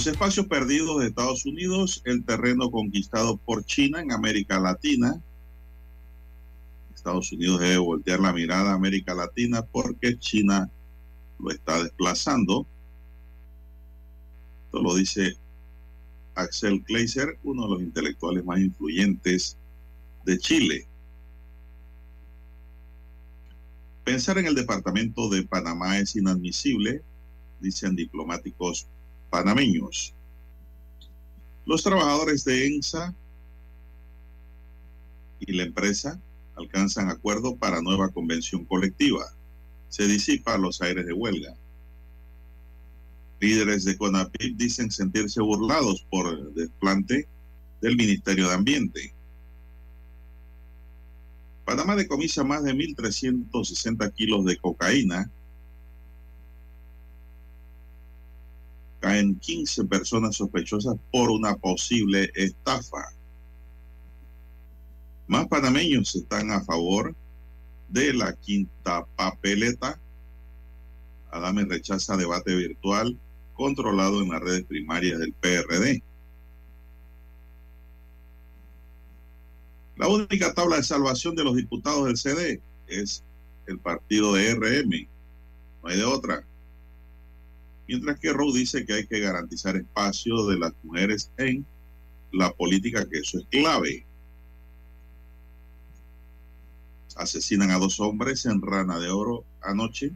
Los espacios perdidos de Estados Unidos, el terreno conquistado por China en América Latina. Estados Unidos debe voltear la mirada a América Latina porque China lo está desplazando. Esto lo dice Axel Kleiser, uno de los intelectuales más influyentes de Chile. Pensar en el departamento de Panamá es inadmisible, dicen diplomáticos panameños. Los trabajadores de ENSA y la empresa alcanzan acuerdo para nueva convención colectiva. Se disipa los aires de huelga. Líderes de CONAPIP dicen sentirse burlados por el desplante del Ministerio de Ambiente. Panamá decomisa más de 1.360 kilos de cocaína caen 15 personas sospechosas por una posible estafa. Más panameños están a favor de la quinta papeleta. Adame rechaza debate virtual controlado en las redes primarias del PRD. La única tabla de salvación de los diputados del CD es el partido de RM. No hay de otra mientras que Rowe dice que hay que garantizar espacio de las mujeres en la política, que eso es clave. Asesinan a dos hombres en Rana de Oro anoche.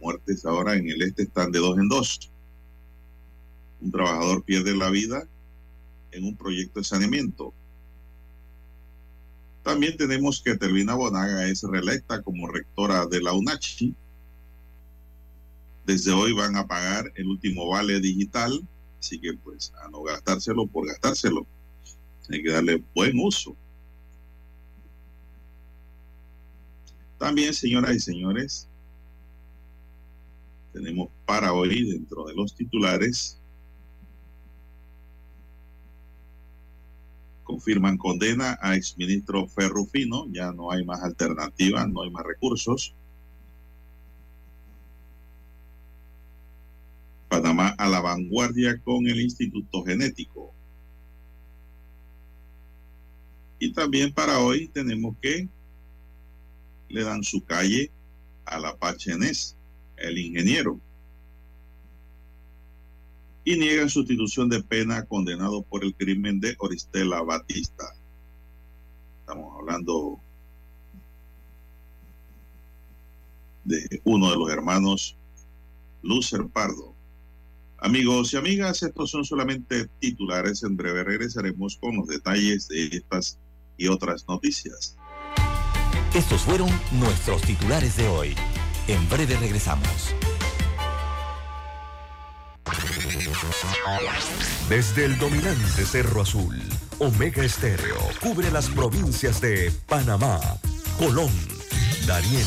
Muertes ahora en el este están de dos en dos. Un trabajador pierde la vida en un proyecto de saneamiento. También tenemos que Tervina Bonaga es reelecta como rectora de la UNACHI desde hoy van a pagar el último vale digital, así que pues a no gastárselo por gastárselo. Hay que darle buen uso. También, señoras y señores, tenemos para hoy dentro de los titulares, confirman condena a exministro Ferrufino, ya no hay más alternativas, no hay más recursos. Panamá a la vanguardia con el Instituto Genético. Y también para hoy tenemos que le dan su calle a la Pachenés, el ingeniero. Y niegan sustitución de pena condenado por el crimen de Oristela Batista. Estamos hablando de uno de los hermanos Lucer Pardo. Amigos y amigas, estos son solamente titulares. En breve regresaremos con los detalles de estas y otras noticias. Estos fueron nuestros titulares de hoy. En breve regresamos. Desde el dominante Cerro Azul, Omega Estéreo cubre las provincias de Panamá, Colón, Darién,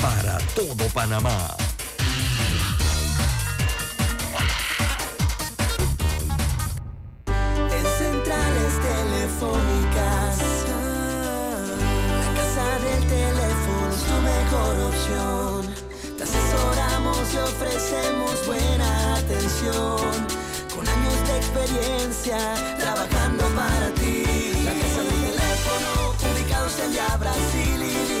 para todo Panamá. En centrales telefónicas, la casa del teléfono es tu mejor opción. Te asesoramos y ofrecemos buena atención. Con años de experiencia, trabajando para ti. La casa del teléfono, ubicados en ya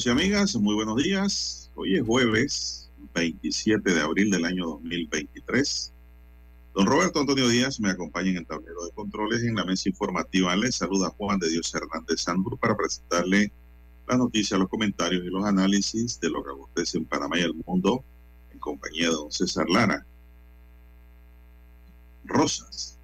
Amigos y amigas, muy buenos días. Hoy es jueves 27 de abril del año 2023. Don Roberto Antonio Díaz me acompaña en el tablero de controles en la mesa informativa. Les saluda Juan de Dios Hernández Sandur para presentarle las noticias, los comentarios y los análisis de lo que acontece en Panamá y el mundo en compañía de don César Lara. Rosas.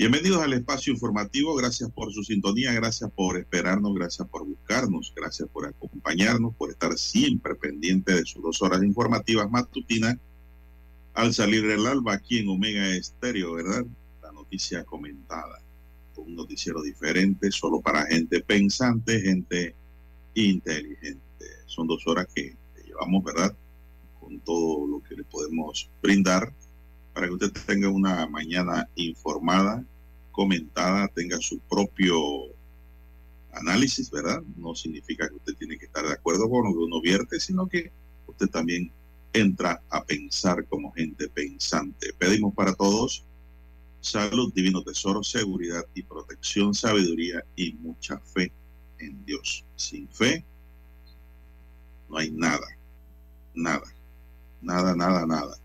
Bienvenidos al espacio informativo. Gracias por su sintonía, gracias por esperarnos, gracias por buscarnos, gracias por acompañarnos, por estar siempre pendiente de sus dos horas informativas matutinas al salir del alba aquí en Omega Estéreo, ¿verdad? La noticia comentada. Un noticiero diferente, solo para gente pensante, gente inteligente. Son dos horas que llevamos, ¿verdad? Con todo lo que le podemos brindar para que usted tenga una mañana informada, comentada, tenga su propio análisis, ¿verdad? No significa que usted tiene que estar de acuerdo con lo que uno vierte, sino que usted también entra a pensar como gente pensante. Pedimos para todos salud, divino tesoro, seguridad y protección, sabiduría y mucha fe en Dios. Sin fe no hay nada, nada, nada, nada, nada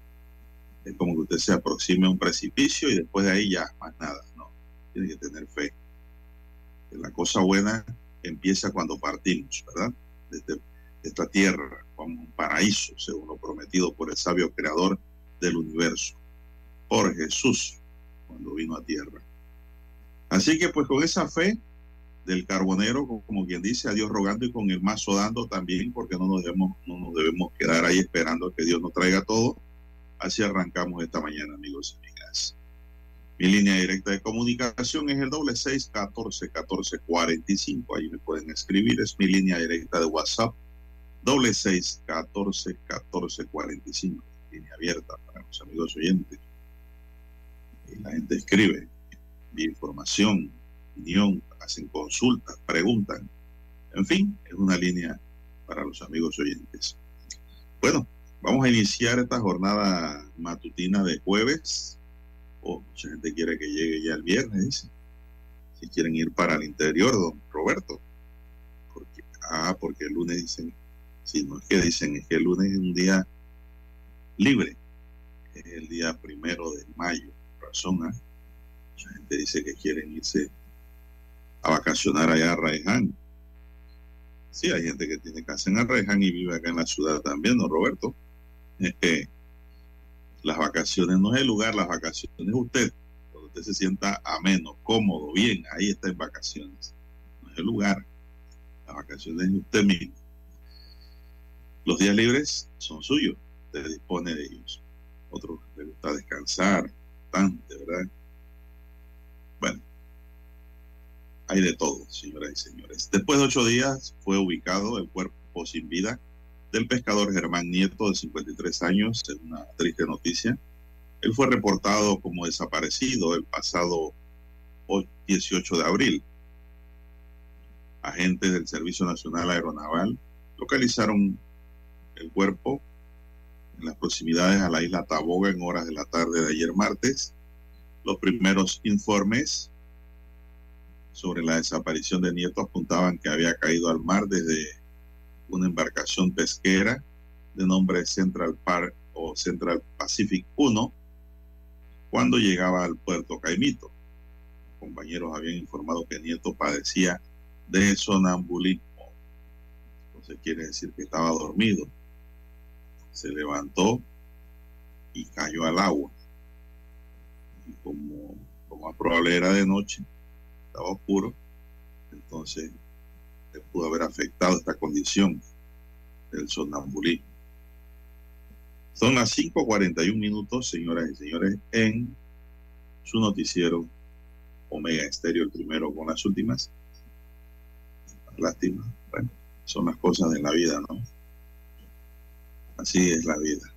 es como que usted se aproxime a un precipicio y después de ahí ya más nada. No, tiene que tener fe. Que la cosa buena empieza cuando partimos, ¿verdad? Desde esta tierra, como un paraíso, según lo prometido por el sabio creador del universo, por Jesús, cuando vino a tierra. Así que pues con esa fe del carbonero, como quien dice, a Dios rogando y con el mazo dando también, porque no nos debemos, no nos debemos quedar ahí esperando que Dios nos traiga todo Así arrancamos esta mañana, amigos y amigas. Mi línea directa de comunicación es el doble seis catorce catorce cuarenta y cinco. Ahí me pueden escribir. Es mi línea directa de WhatsApp. Doble seis catorce catorce cuarenta y cinco. Línea abierta para los amigos oyentes. Y la gente escribe, envía información, opinión, hacen consultas, preguntan. En fin, es una línea para los amigos oyentes. Bueno, Vamos a iniciar esta jornada matutina de jueves. Oh, mucha gente quiere que llegue ya el viernes, dice. Si quieren ir para el interior, don Roberto. Porque, ah, porque el lunes dicen, si no es que dicen, es que el lunes es un día libre. Es el día primero de mayo. Razón, ¿ah? Mucha gente dice que quieren irse a vacacionar allá a Raiján. Sí, hay gente que tiene casa en Arreján y vive acá en la ciudad también, ¿no, Roberto? Las vacaciones no es el lugar, las vacaciones es usted. Cuando usted se sienta ameno, cómodo, bien, ahí está en vacaciones. No es el lugar. Las vacaciones es usted mismo. Los días libres son suyos, usted dispone de ellos. Otros les gusta descansar, bastante, ¿verdad? Bueno, hay de todo, señoras y señores. Después de ocho días fue ubicado el cuerpo sin vida del pescador Germán Nieto, de 53 años, es una triste noticia. Él fue reportado como desaparecido el pasado 18 de abril. Agentes del Servicio Nacional Aeronaval localizaron el cuerpo en las proximidades a la isla Taboga en horas de la tarde de ayer martes. Los primeros informes sobre la desaparición de Nieto apuntaban que había caído al mar desde una embarcación pesquera de nombre Central Park o Central Pacific 1 cuando llegaba al puerto Caimito. Los compañeros habían informado que Nieto padecía de sonambulismo. Entonces quiere decir que estaba dormido. Se levantó y cayó al agua. Y como lo más probable era de noche, estaba oscuro, entonces pudo haber afectado esta condición del sonambulismo. Son las 5.41 minutos, señoras y señores, en su noticiero Omega Estéreo, el primero con las últimas. Lástima. Bueno, son las cosas de la vida, ¿no? Así es la vida.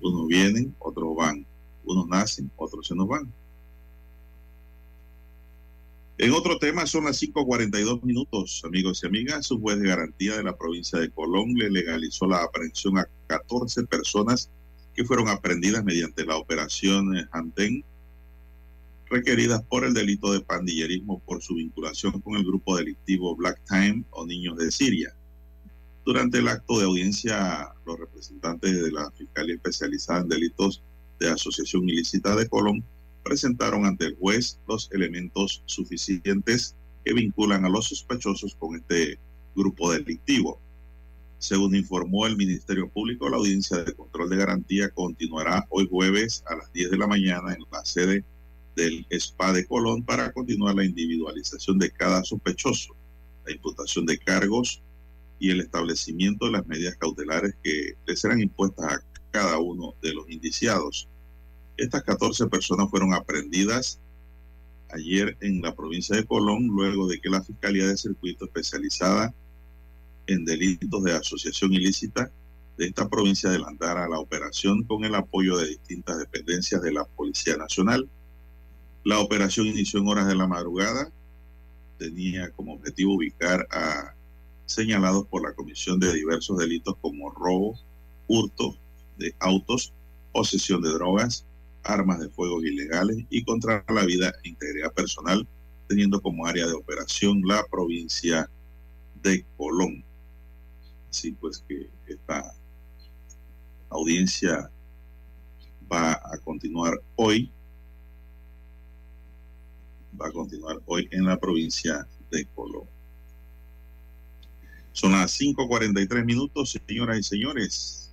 Unos vienen, otros van. Unos nacen, otros se nos van. En otro tema, son las 5.42 minutos, amigos y amigas. Un juez de garantía de la provincia de Colón le legalizó la aprehensión a 14 personas que fueron aprendidas mediante la operación Hanten, requeridas por el delito de pandillerismo por su vinculación con el grupo delictivo Black Time o Niños de Siria. Durante el acto de audiencia, los representantes de la Fiscalía Especializada en Delitos de Asociación Ilícita de Colón presentaron ante el juez los elementos suficientes que vinculan a los sospechosos con este grupo delictivo. Según informó el Ministerio Público, la audiencia de control de garantía continuará hoy jueves a las 10 de la mañana en la sede del SPA de Colón para continuar la individualización de cada sospechoso, la imputación de cargos y el establecimiento de las medidas cautelares que le serán impuestas a cada uno de los indiciados. Estas 14 personas fueron aprendidas ayer en la provincia de Colón, luego de que la Fiscalía de Circuito especializada en delitos de asociación ilícita de esta provincia adelantara la operación con el apoyo de distintas dependencias de la Policía Nacional. La operación inició en horas de la madrugada. Tenía como objetivo ubicar a señalados por la comisión de diversos delitos como robo, hurto de autos, posesión de drogas, armas de fuego ilegales y contra la vida e integridad personal, teniendo como área de operación la provincia de Colón. Así pues que esta audiencia va a continuar hoy, va a continuar hoy en la provincia de Colón. Son las 5.43 minutos, señoras y señores.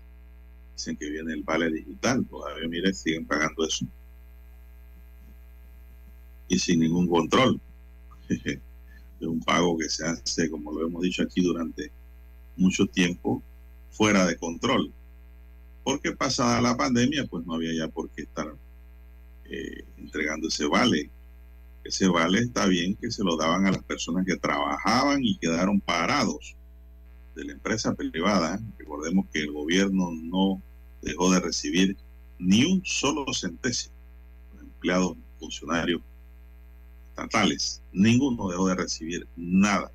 Dicen que viene el vale digital, todavía, mire, siguen pagando eso. Y sin ningún control. es un pago que se hace, como lo hemos dicho aquí, durante mucho tiempo fuera de control. Porque pasada la pandemia, pues no había ya por qué estar eh, entregando ese vale. Ese vale está bien que se lo daban a las personas que trabajaban y quedaron parados de la empresa privada, recordemos que el gobierno no dejó de recibir ni un solo centésimo. Los empleados, funcionarios estatales, ninguno dejó de recibir nada.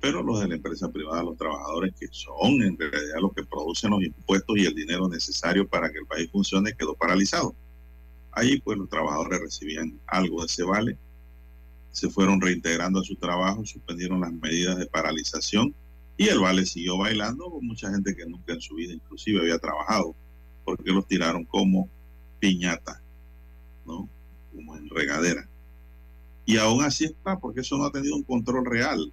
Pero los de la empresa privada, los trabajadores que son en realidad los que producen los impuestos y el dinero necesario para que el país funcione, quedó paralizado. Allí pues los trabajadores recibían algo de ese vale se fueron reintegrando a su trabajo, suspendieron las medidas de paralización y el Vale siguió bailando con mucha gente que nunca en su vida inclusive había trabajado, porque los tiraron como piñata, ¿no? Como en regadera. Y aún así está, porque eso no ha tenido un control real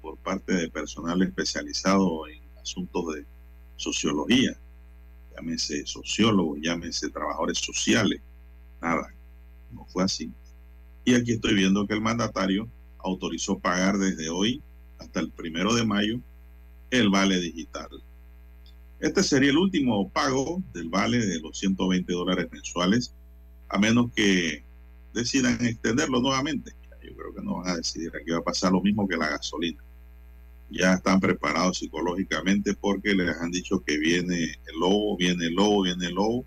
por parte de personal especializado en asuntos de sociología, llámese sociólogos, llámese trabajadores sociales, nada, no fue así. Y aquí estoy viendo que el mandatario autorizó pagar desde hoy hasta el primero de mayo el vale digital. Este sería el último pago del vale de los 120 dólares mensuales, a menos que decidan extenderlo nuevamente. Yo creo que no van a decidir. Aquí va a pasar lo mismo que la gasolina. Ya están preparados psicológicamente porque les han dicho que viene el lobo, viene el lobo, viene el lobo,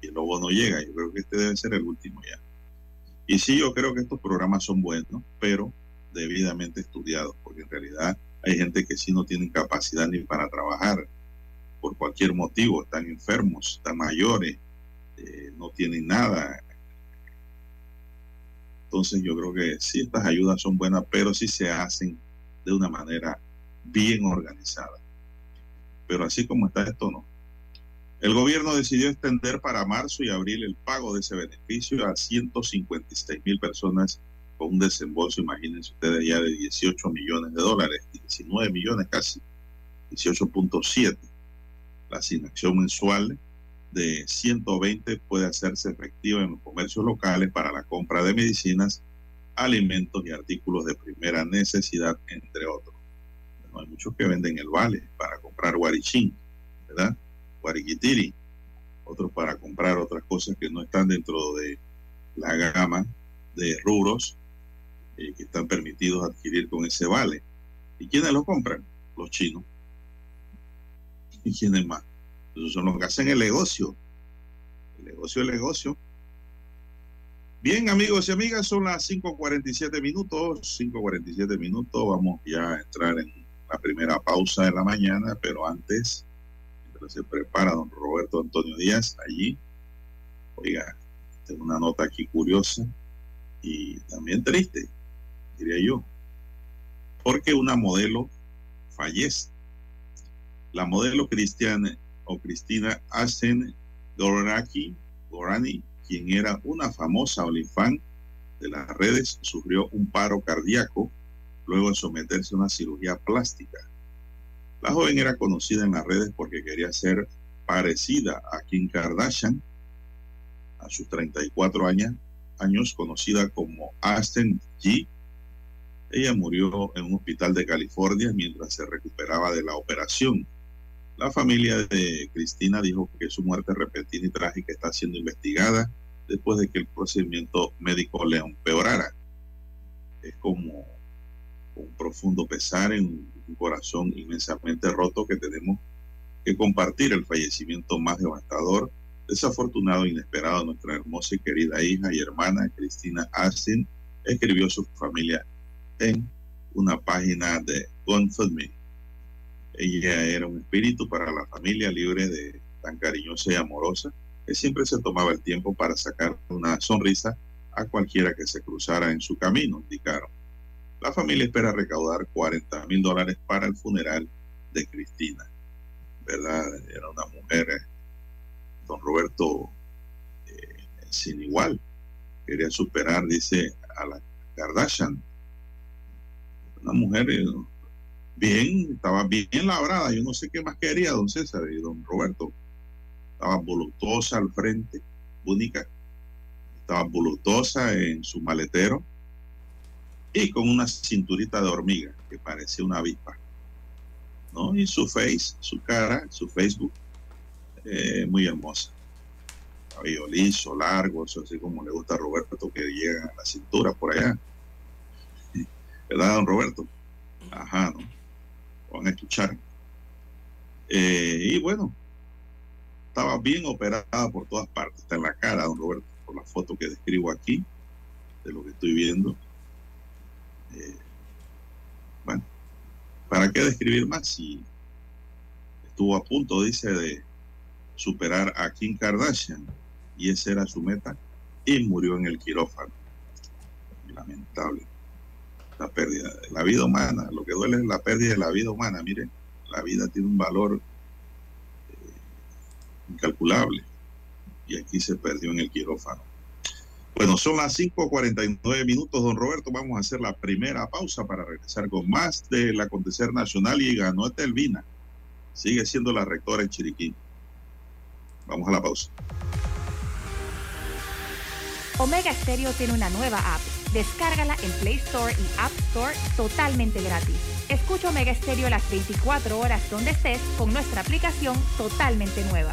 y el lobo no llega. Yo creo que este debe ser el último ya. Y sí, yo creo que estos programas son buenos, pero debidamente estudiados, porque en realidad hay gente que sí no tiene capacidad ni para trabajar por cualquier motivo, están enfermos, están mayores, eh, no tienen nada. Entonces yo creo que sí, estas ayudas son buenas, pero sí se hacen de una manera bien organizada. Pero así como está esto, no. El gobierno decidió extender para marzo y abril el pago de ese beneficio a 156 mil personas con un desembolso, imagínense ustedes, ya de 18 millones de dólares, 19 millones casi, 18.7. La asignación mensual de 120 puede hacerse efectiva en los comercios locales para la compra de medicinas, alimentos y artículos de primera necesidad, entre otros. Hay muchos que venden el vale para comprar guarichín, ¿verdad? Guariquitiri, otros para comprar otras cosas que no están dentro de la gama de rubros eh, que están permitidos adquirir con ese vale. ¿Y quiénes lo compran? Los chinos. ¿Y quiénes más? Esos son los que hacen el negocio. El negocio, el negocio. Bien, amigos y amigas, son las 5.47 minutos. 5.47 minutos. Vamos ya a entrar en la primera pausa de la mañana, pero antes, se prepara don Roberto Antonio Díaz allí, oiga, tengo una nota aquí curiosa y también triste, diría yo, porque una modelo fallece. La modelo Cristiana o Cristina Asen Goraki Gorani, quien era una famosa olifán de las redes, sufrió un paro cardíaco luego de someterse a una cirugía plástica. La joven era conocida en las redes porque quería ser parecida a Kim Kardashian a sus 34 años, años conocida como Aston G. Ella murió en un hospital de California mientras se recuperaba de la operación. La familia de Cristina dijo que su muerte repentina y trágica está siendo investigada después de que el procedimiento médico le empeorara. Es como un profundo pesar en un corazón inmensamente roto que tenemos que compartir el fallecimiento más devastador, desafortunado e inesperado de nuestra hermosa y querida hija y hermana Cristina Arsin, escribió su familia en una página de GoFundMe. Ella era un espíritu para la familia libre de tan cariñosa y amorosa que siempre se tomaba el tiempo para sacar una sonrisa a cualquiera que se cruzara en su camino, indicaron. La familia espera recaudar 40 mil dólares para el funeral de Cristina. ¿Verdad? Era una mujer, eh, don Roberto, eh, sin igual. Quería superar, dice, a la Kardashian. Una mujer eh, bien, estaba bien labrada. Yo no sé qué más quería, don César y don Roberto. Estaba voluptuosa al frente, única. Estaba voluptuosa en su maletero y con una cinturita de hormiga que parecía una avispa. ¿no? Y su face, su cara, su Facebook, eh, muy hermosa. Cabello liso, largo, eso así como le gusta a Roberto, que llega a la cintura por allá. ¿Verdad, don Roberto? Ajá, ¿no? Van a escuchar. Eh, y bueno, estaba bien operada por todas partes. Está en la cara, don Roberto, por la foto que describo aquí, de lo que estoy viendo. Eh, bueno, ¿para qué describir más si estuvo a punto, dice, de superar a Kim Kardashian y esa era su meta y murió en el quirófano? Lamentable. La pérdida de la vida humana, lo que duele es la pérdida de la vida humana. Miren, la vida tiene un valor eh, incalculable y aquí se perdió en el quirófano. Bueno, son las 5.49 minutos, don Roberto. Vamos a hacer la primera pausa para regresar con más del acontecer nacional y ganó Telvina. Sigue siendo la rectora en Chiriquí. Vamos a la pausa. Omega Stereo tiene una nueva app. Descárgala en Play Store y App Store totalmente gratis. Escucha Omega Stereo las 24 horas donde estés con nuestra aplicación totalmente nueva.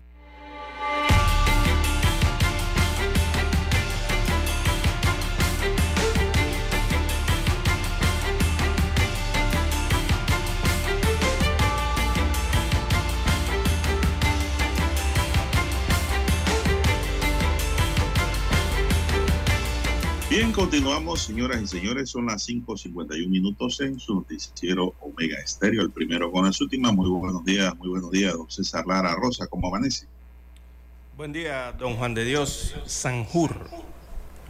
Bien, continuamos, señoras y señores. Son las 5.51 minutos en su noticiero Omega Estéreo. El primero con las últimas. Muy buenos días, muy buenos días, don César Lara Rosa. ¿Cómo amanece? Buen día, don Juan de Dios Sanjur.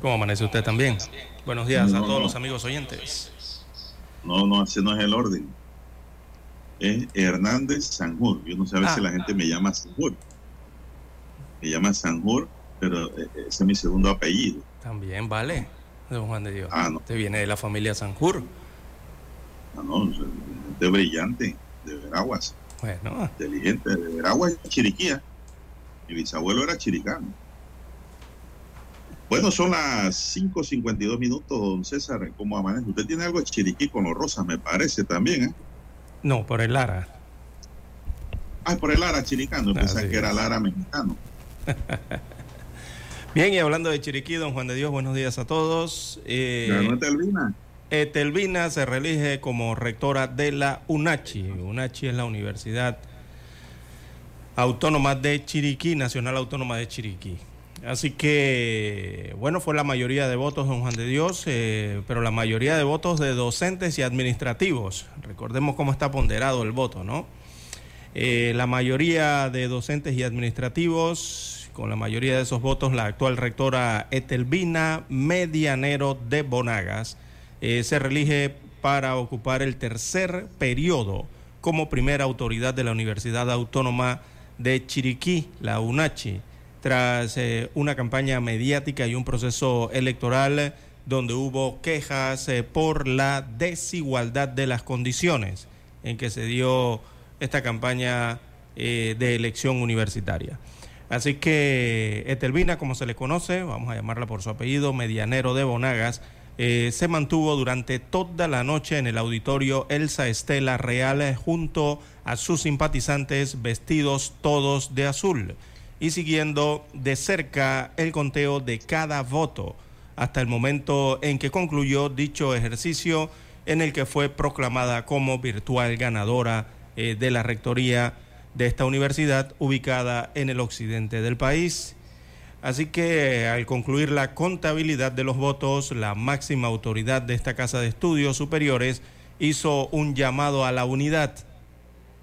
¿Cómo amanece usted también? Buenos días No, a todos no. los amigos oyentes. No, no, ese no es el orden. Es Hernández Sanjur. Yo no sé a veces Ah. la gente me llama Sanjur. Me llama Sanjur, pero eh, ese es mi segundo apellido. También vale, don Juan de Dios. Ah, no. Usted viene de la familia Sanjur. No, no, de brillante, de Veraguas, Bueno, inteligente, de Veraguas y Chiriquía. Mi bisabuelo era chiricano. Bueno, son las 5.52 minutos, don César. ¿Cómo amanece? Usted tiene algo de Chiriquí con los rosas, me parece también, ¿eh? no, por el Lara. Ah, por el Lara chiricano. Pensaba que era. Lara mexicano. Bien, y hablando de Chiriquí, don Juan de Dios, buenos días a todos. Eh, Ganó Telvina. Etelvina se reelige como rectora de la UNACHI. UNACHI es la Universidad Autónoma de Chiriquí, Nacional Autónoma de Chiriquí. Así que, bueno, fue la mayoría de votos, don Juan de Dios, eh, pero la mayoría de votos de docentes y administrativos. Recordemos cómo está ponderado el voto, ¿no? Eh, la mayoría de docentes y administrativos, con la mayoría de esos votos, la actual rectora Etelvina Medianero de Bonagas eh, se reelige para ocupar el tercer periodo como primera autoridad de la Universidad Autónoma de Chiriquí, la UNACHI, tras eh, una campaña mediática y un proceso electoral donde hubo quejas eh, por la desigualdad de las condiciones en que se dio esta campaña de elección universitaria. Así que Etelvina, como se le conoce, vamos a llamarla por su apellido, Medianero de Bonagas, eh, se mantuvo durante toda la noche en el auditorio Elsa Estela Real eh, junto a sus simpatizantes vestidos todos de azul y siguiendo de cerca el conteo de cada voto hasta el momento en que concluyó dicho ejercicio en el que fue proclamada como virtual ganadora eh, de la rectoría de esta universidad ubicada en el occidente del país. Así que al concluir la contabilidad de los votos, la máxima autoridad de esta Casa de Estudios Superiores hizo un llamado a la unidad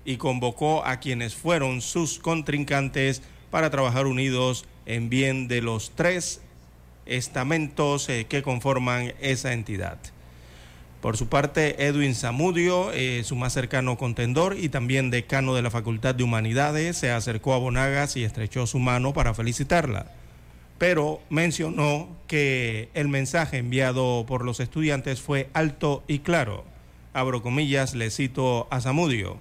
y convocó a quienes fueron sus contrincantes para trabajar unidos en bien de los tres estamentos eh, que conforman esa entidad. Por su parte, Edwin Zamudio, eh, su más cercano contendor y también decano de la Facultad de Humanidades, se acercó a Bonagas y estrechó su mano para felicitarla. Pero mencionó que el mensaje enviado por los estudiantes fue alto y claro. Abro comillas, le cito a Zamudio.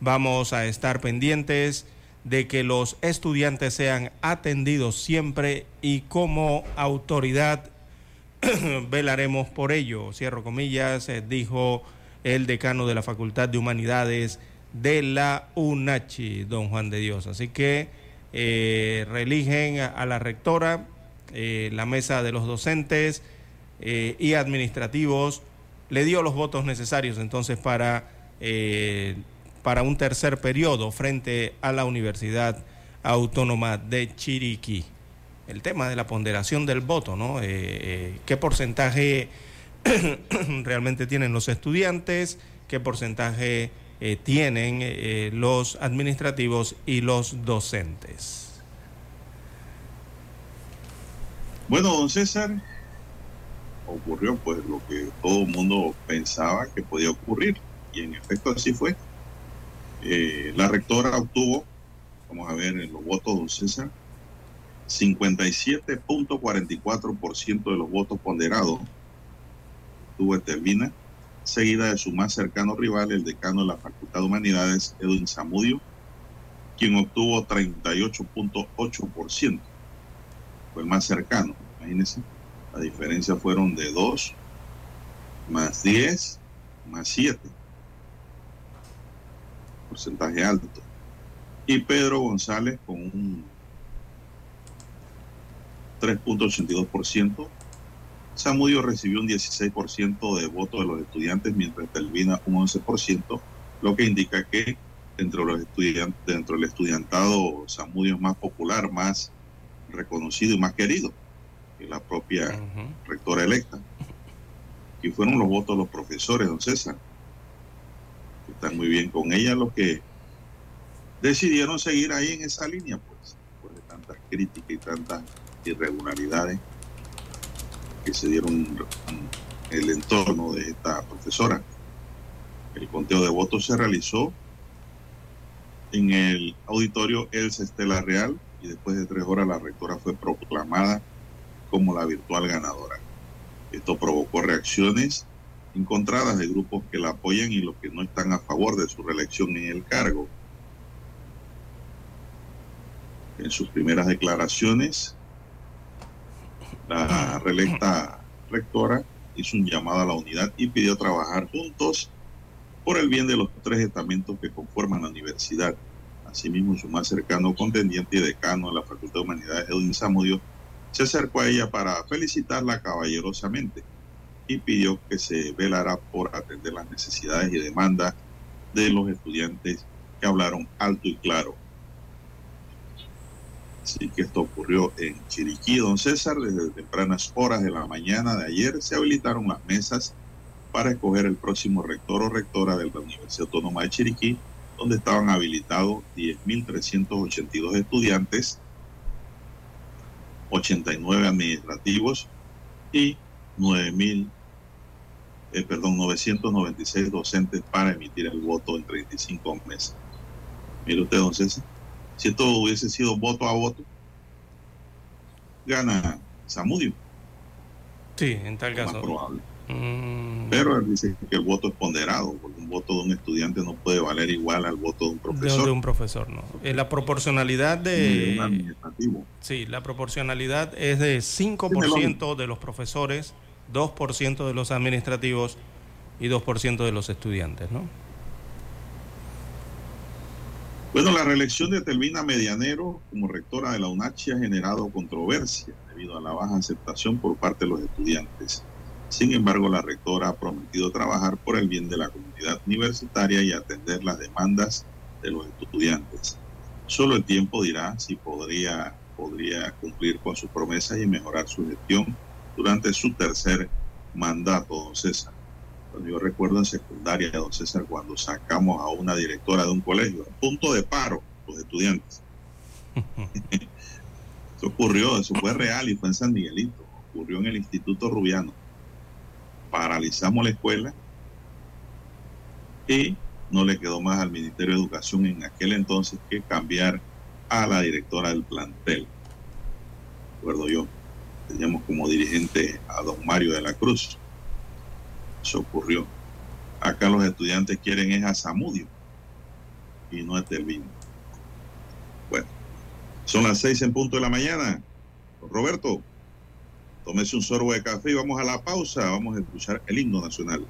Vamos a estar pendientes de que los estudiantes sean atendidos siempre y como autoridad velaremos por ello, cierro comillas, eh, dijo el decano de la Facultad de Humanidades de la UNACHI, don Juan de Dios. Así que eh, reeligen a, la rectora, eh, la mesa de los docentes eh, y administrativos le dio los votos necesarios entonces para, para un tercer periodo frente a la Universidad Autónoma de Chiriquí el tema de la ponderación del voto, ¿no? Eh, eh, ¿Qué porcentaje realmente tienen los estudiantes? ¿Qué porcentaje eh, tienen eh, los administrativos y los docentes? Bueno, don César, ocurrió pues lo que todo el mundo pensaba que podía ocurrir y en efecto así fue. La rectora obtuvo, vamos a ver los votos, don César, 57.44% de los votos ponderados tuvo Etelvina, seguida de su más cercano rival, el decano de la Facultad de Humanidades, Edwin Zamudio, quien obtuvo 38.8%. Fue el más cercano, imagínense. La diferencia fueron de 2 más 10 más 7. Porcentaje alto. Y Pedro González con un 3.82%. Samudio recibió un 16% de votos de los estudiantes, mientras Telvina un 11%, lo que indica que dentro, de los estudiantes, dentro del estudiantado Samudio es más popular, más reconocido y más querido que la propia rectora electa. Y fueron los votos de los profesores, don César, que están muy bien con ella, los que decidieron seguir ahí en esa línea, pues, después de tantas críticas y tantas irregularidades que se dieron en el entorno de esta profesora. El conteo de votos se realizó en el auditorio Elsa Estela Real y después de tres horas la rectora fue proclamada como la virtual ganadora. Esto provocó reacciones encontradas de grupos que la apoyan y los que no están a favor de su reelección en el cargo. En sus primeras declaraciones, la reelecta rectora hizo un llamado a la unidad y pidió trabajar juntos por el bien de los tres estamentos que conforman la universidad. Asimismo, su más cercano contendiente y decano de la Facultad de Humanidades, Edwin Zamudio, se acercó a ella para felicitarla caballerosamente y pidió que se velara por atender las necesidades y demandas de los estudiantes que hablaron alto y claro. Así que esto ocurrió en Chiriquí, don César, desde tempranas horas de la mañana de ayer se habilitaron las mesas para escoger el próximo rector o rectora de la Universidad Autónoma de Chiriquí, donde estaban habilitados 10.382 estudiantes 89 administrativos y 9.000, eh, perdón, 996 docentes para emitir el voto en 35 meses. Mire usted, don César, si esto hubiese sido voto a voto, gana Samudio. Sí, en tal caso. Más probable. Mm. Pero él dice que el voto es ponderado, porque un voto de un estudiante no puede valer igual al voto de un profesor. De, un profesor, no. Eh, la proporcionalidad de... Sí, la proporcionalidad es de 5% de los profesores, 2% de los administrativos y 2% de los estudiantes, ¿no? Bueno, la reelección de Telvina Medianero como rectora de la UNACHI ha generado controversia debido a la baja aceptación por parte de los estudiantes. Sin embargo, la rectora ha prometido trabajar por el bien de la comunidad universitaria y atender las demandas de los estudiantes. Solo el tiempo dirá si podría, podría cumplir con sus promesas y mejorar su gestión durante su tercer mandato, don César. Yo recuerdo en secundaria, don César, cuando sacamos a una directora de un colegio, a punto de paro, los estudiantes. eso ocurrió, eso fue real y fue en San Miguelito, ocurrió en el Instituto Rubiano paralizamos la escuela y no le quedó más al Ministerio de Educación en aquel entonces que cambiar a la directora del plantel. Recuerdo yo, teníamos como dirigente a don Mario de la Cruz. Eso ocurrió. Acá los estudiantes quieren es a Samudio y no a Telvino. Bueno, son las seis en punto de la mañana. Roberto. Tómese un sorbo de café y vamos a la pausa. Vamos a escuchar el himno nacional.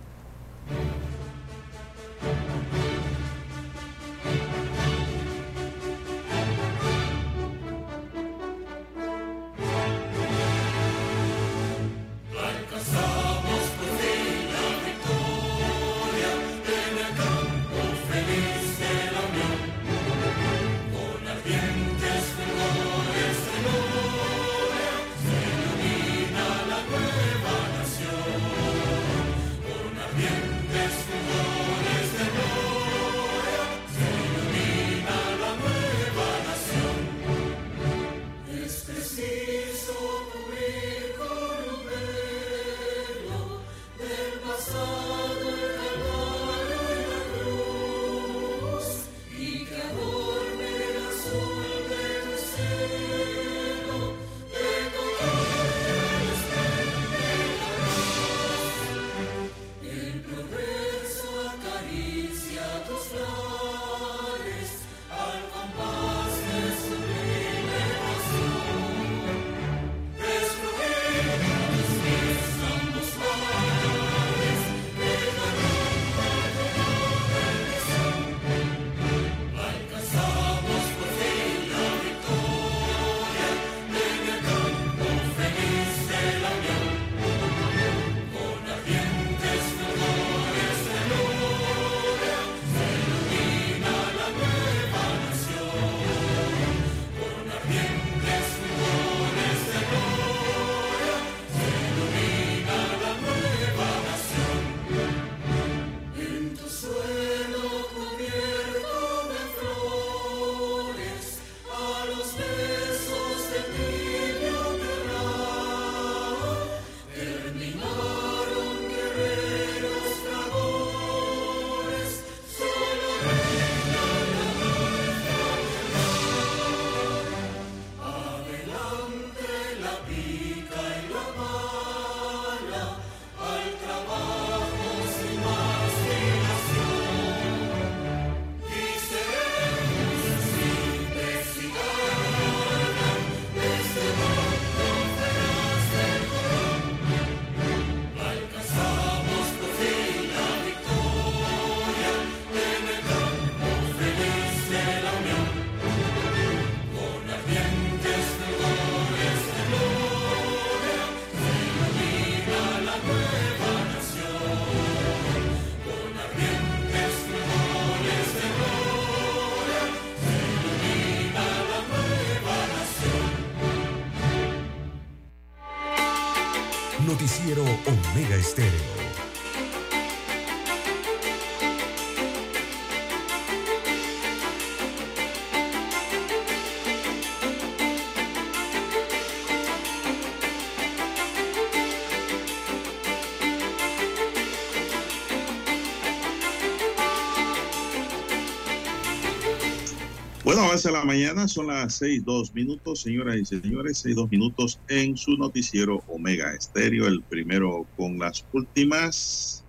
Bueno, avance la mañana, son las seis, dos minutos, señoras y señores, seis, dos minutos en su noticiero Omega Estéreo, el primero con las últimas.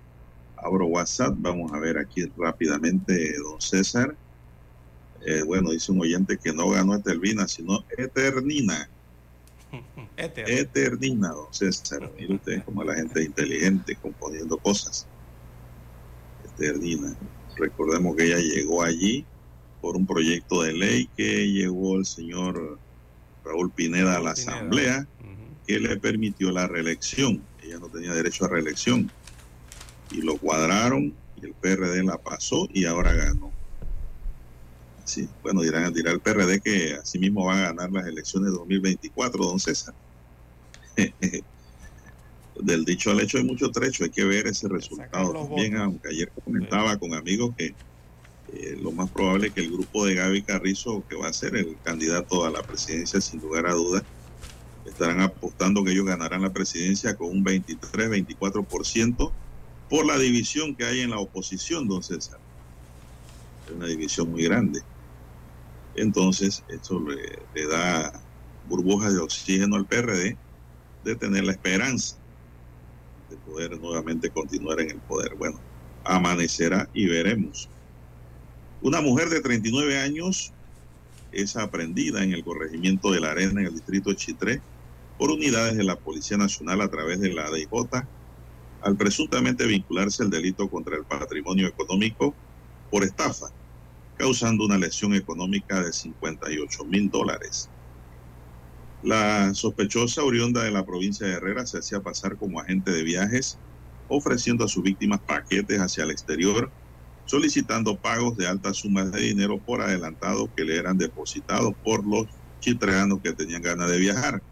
Abro WhatsApp, vamos a ver aquí rápidamente, don César. Eh, bueno, dice un oyente que no ganó Etervina, sino Eternina. Eternina, don César. Mire usted como la gente inteligente componiendo cosas. Eternina. Recordemos que ella llegó allí por un proyecto de ley que llevó el señor Raúl Pineda a la Pineda. Asamblea que le permitió la reelección. Ella no tenía derecho a reelección. Y lo cuadraron y el PRD la pasó y ahora ganó. Sí, bueno, dirán, dirá el PRD que así mismo va a ganar las elecciones de 2024, don César. Del dicho al hecho hay mucho trecho, hay que ver ese resultado también, votos. aunque ayer comentaba con amigos que eh, lo más probable es que el grupo de Gaby Carrizo, que va a ser el candidato a la presidencia sin lugar a dudas, estarán apostando que ellos ganarán la presidencia con un 23-24% por la división que hay en la oposición, don César. Es una división muy grande. Entonces, le, le da burbujas de oxígeno al PRD de tener la esperanza de poder nuevamente continuar en el poder. Bueno, amanecerá y veremos. Una mujer de 39 años es aprendida en el corregimiento de la Arena en el distrito Chitré por unidades de la Policía Nacional a través de la DIJ al presuntamente vincularse el delito contra el patrimonio económico por estafa, causando una lesión económica de 58 mil dólares. La sospechosa oriunda de la provincia de Herrera se hacía pasar como agente de viajes, ofreciendo a sus víctimas paquetes hacia el exterior, solicitando pagos de altas sumas de dinero por adelantado que le eran depositados por los chitreanos que tenían ganas de viajar.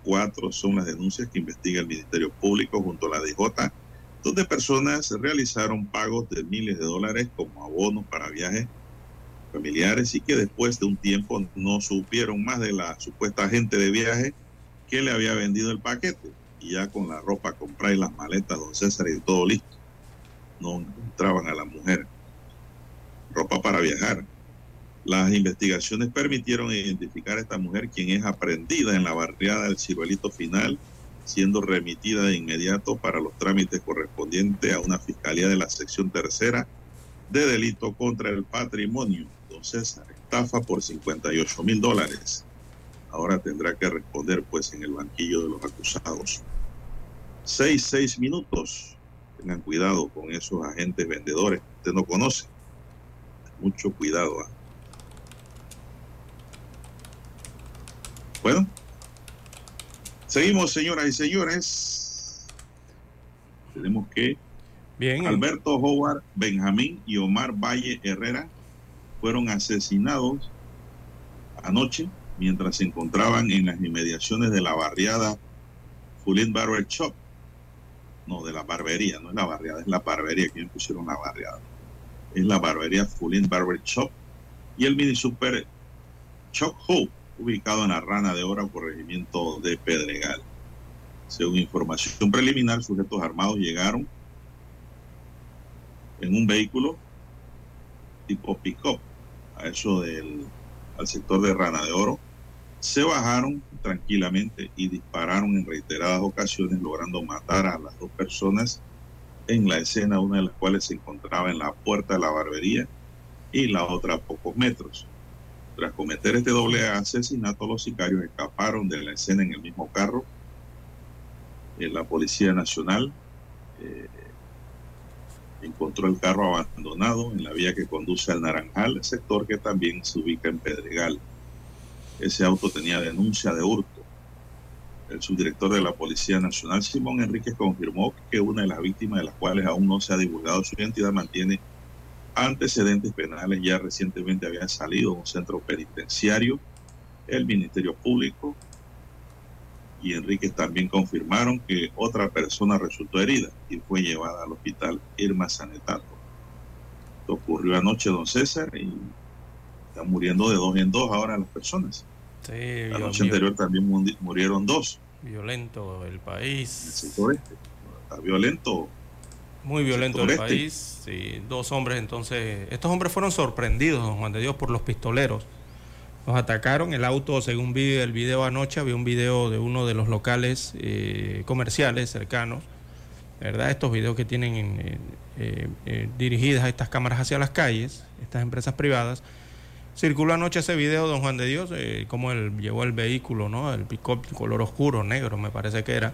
Cuatro son las denuncias que investiga el Ministerio Público junto a la DJ, donde personas realizaron pagos de miles de dólares como abonos para viajes familiares y que después de un tiempo no supieron más de la supuesta agente de viaje que le había vendido el paquete. Y ya con la ropa comprada y las maletas, don César, y todo listo. No encontraban a la mujer. Ropa para viajar. Las investigaciones permitieron identificar a esta mujer, quien es aprendida en la barriada del Ciruelito Final, siendo remitida de inmediato para los trámites correspondientes a una fiscalía de la sección tercera de delito contra el patrimonio. César, estafa por 58 mil dólares. Ahora tendrá que responder pues en el banquillo de los acusados. Seis, seis minutos. Tengan cuidado con esos agentes vendedores que usted no conoce. Mucho cuidado. ¿ah? Bueno, seguimos, señoras y señores. Tenemos que Bien. Alberto Howard Benjamín y Omar Valle Herrera fueron asesinados anoche mientras se encontraban en las inmediaciones de la barriada Fulín Barber Shop. No, de la barbería, no es la barriada, es la barbería que pusieron la barriada. Es la barbería Fulín Barber Shop y el mini super Choc Hope, ubicado en la Rana de Oro, corregimiento de Pedregal. Según información preliminar, sujetos armados llegaron en un vehículo tipo pick-up a eso del al sector de Rana de Oro, se bajaron tranquilamente y dispararon en reiteradas ocasiones, logrando matar a las dos personas en la escena, una de las cuales se encontraba en la puerta de la barbería y la otra a pocos metros. Tras cometer este doble asesinato, los sicarios escaparon de la escena en el mismo carro. Eh, la Policía Nacional eh, encontró el carro abandonado en la vía que conduce al Naranjal, sector que también se ubica en Pedregal. Ese auto tenía denuncia de hurto. El subdirector de la Policía Nacional, Simón Enríquez, confirmó que una de las víctimas, de las cuales aún no se ha divulgado su identidad, mantiene antecedentes penales. Ya recientemente había salido de un centro penitenciario, el Ministerio Público y Enríquez también confirmaron que otra persona resultó herida y fue llevada al hospital Irma Sanetato. Esto ocurrió anoche, don César, y están muriendo de dos en dos ahora las personas. Sí, La viol- noche anterior también mu- murieron dos violento el en el país. sector este. Está violento. Muy violento el este. país. Sí, dos hombres entonces. Estos hombres fueron sorprendidos, don Juan de Dios, por los pistoleros. Los atacaron. El auto, según vi el video anoche, había un video de uno de los locales eh, comerciales cercanos. ¿Verdad? Estos videos que tienen eh, eh, dirigidas estas cámaras hacia las calles, estas empresas privadas. Circuló anoche ese video, don Juan de Dios, eh, cómo él llevó el vehículo, ¿no? El pick-up color oscuro, negro, me parece que era.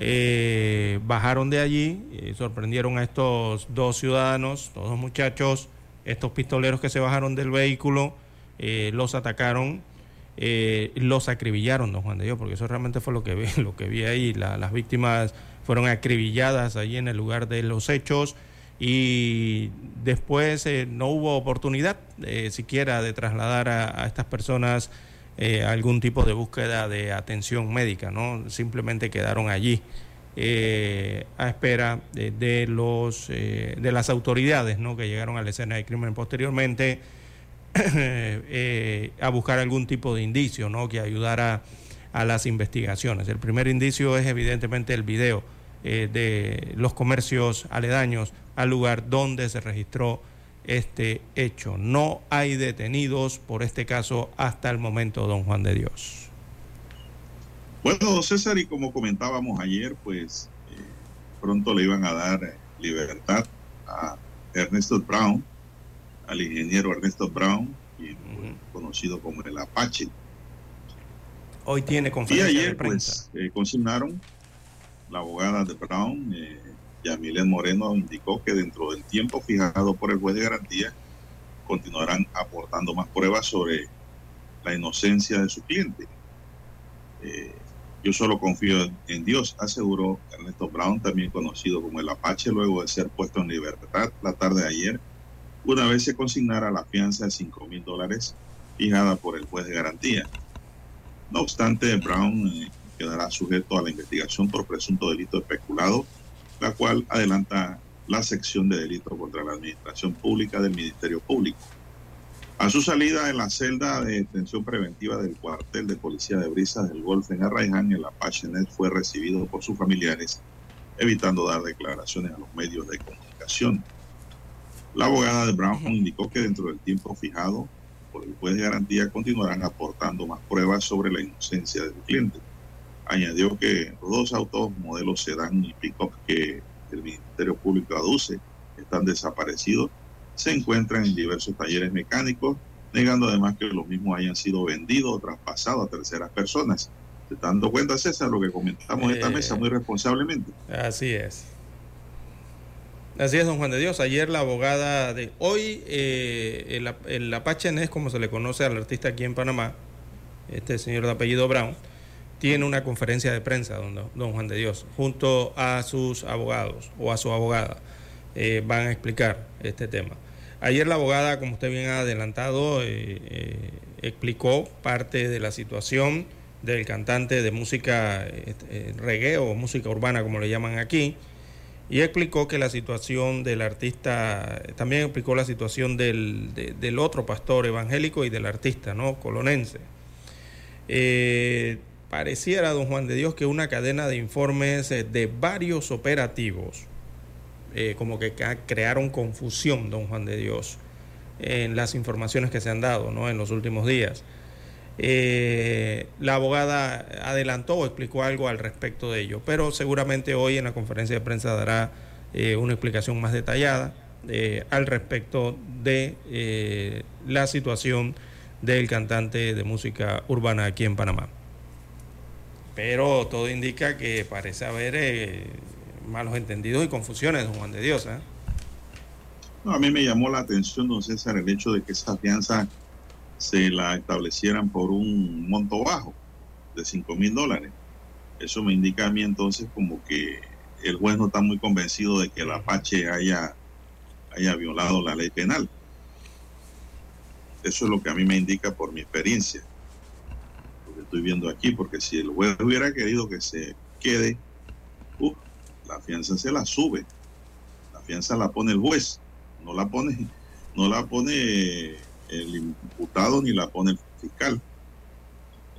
Eh, bajaron de allí, eh, sorprendieron a estos dos ciudadanos, dos muchachos, estos pistoleros que se bajaron del vehículo, eh, los atacaron, eh, los acribillaron, don Juan de Dios, porque eso realmente fue lo que vi, lo que vi ahí. La- las víctimas fueron acribilladas allí en el lugar de los hechos y después eh, no hubo oportunidad eh, siquiera de trasladar a, estas personas eh, algún tipo de búsqueda de atención médica, ¿no? Simplemente quedaron allí eh, a espera de, los de las autoridades, ¿no? Que llegaron a la escena de crimen posteriormente a buscar algún tipo de indicio, ¿no? Que ayudara a las investigaciones. El primer indicio es evidentemente el video de los comercios aledaños al lugar donde se registró este hecho. No hay detenidos por este caso hasta el momento, don Juan de Dios. Bueno, César, y como comentábamos ayer, pues eh, pronto le iban a dar libertad a Ernesto Brown, al ingeniero Ernesto Brown, quien conocido como el Apache. Hoy tiene Y conferencia de ayer, prensa. pues, eh, consignaron la abogada de Brown, eh, Yamilet Moreno, indicó que dentro del tiempo fijado por el juez de garantía continuarán aportando más pruebas sobre la inocencia de su cliente. Eh, yo solo confío en- Dios, aseguró Ernesto Brown, también conocido como el Apache, luego de ser puesto en libertad la tarde de ayer, una vez se consignara la fianza de 5 mil dólares fijada por el juez de garantía. No obstante, Brown eh, quedará sujeto a la investigación por presunto delito especulado, la cual adelanta la sección de delito contra la administración pública del Ministerio Público. A su salida en la celda de detención preventiva del cuartel de policía de Brisas del Golfo en Arraiján, el Apache Net fue recibido por sus familiares, evitando dar declaraciones a los medios de comunicación. La abogada de Brown indicó que dentro del tiempo fijado por el juez de garantía continuarán aportando más pruebas sobre la inocencia del cliente. Añadió que los dos autos modelos sedán y pick-up que el Ministerio Público aduce están desaparecidos se encuentran en diversos talleres mecánicos, negando además que los mismos hayan sido vendidos o traspasados a terceras personas. ¿Se está dando cuenta, César, lo que comentamos en esta Eh. mesa muy responsablemente? Así es. Así es, don Juan de Dios. Ayer la abogada de hoy, eh, el, el Apache Nes, como se le conoce al artista aquí en Panamá, este señor de apellido Brown, tiene una conferencia de prensa, don, don Juan de Dios, junto a sus abogados o a su abogada. Eh, van a explicar este tema. Ayer la abogada, como usted bien ha adelantado, eh, eh, explicó parte de la situación del cantante de música reggae o música urbana, como le llaman aquí, y explicó que la situación del artista, también explicó la situación del, de- del otro pastor evangélico y del artista, ¿no? Colonense. Pareciera, don Juan de Dios, que una cadena de informes eh, de varios operativos, eh, como que crearon confusión, don Juan de Dios, en las informaciones que se han dado, ¿no? En los últimos días. Eh, la abogada adelantó o explicó algo al respecto de ello, pero seguramente hoy en la conferencia de prensa dará una explicación más detallada al respecto de la situación del cantante de música urbana aquí en Panamá. Pero todo indica que parece haber eh, malos entendidos y confusiones, don Juan de Dios. ¿eh? A mí me llamó la atención, don César, el hecho de que esa fianza se la establecieran por un monto bajo de 5 mil dólares. Eso me indica a mí entonces como que el juez no está muy convencido de que el Apache haya, haya violado la ley penal. Eso es lo que a mí me indica por mi experiencia. Estoy viendo aquí, porque si el juez hubiera querido que se quede, uh, la fianza se la sube. La fianza la pone el juez, no la pone, no la pone el imputado ni la pone el fiscal.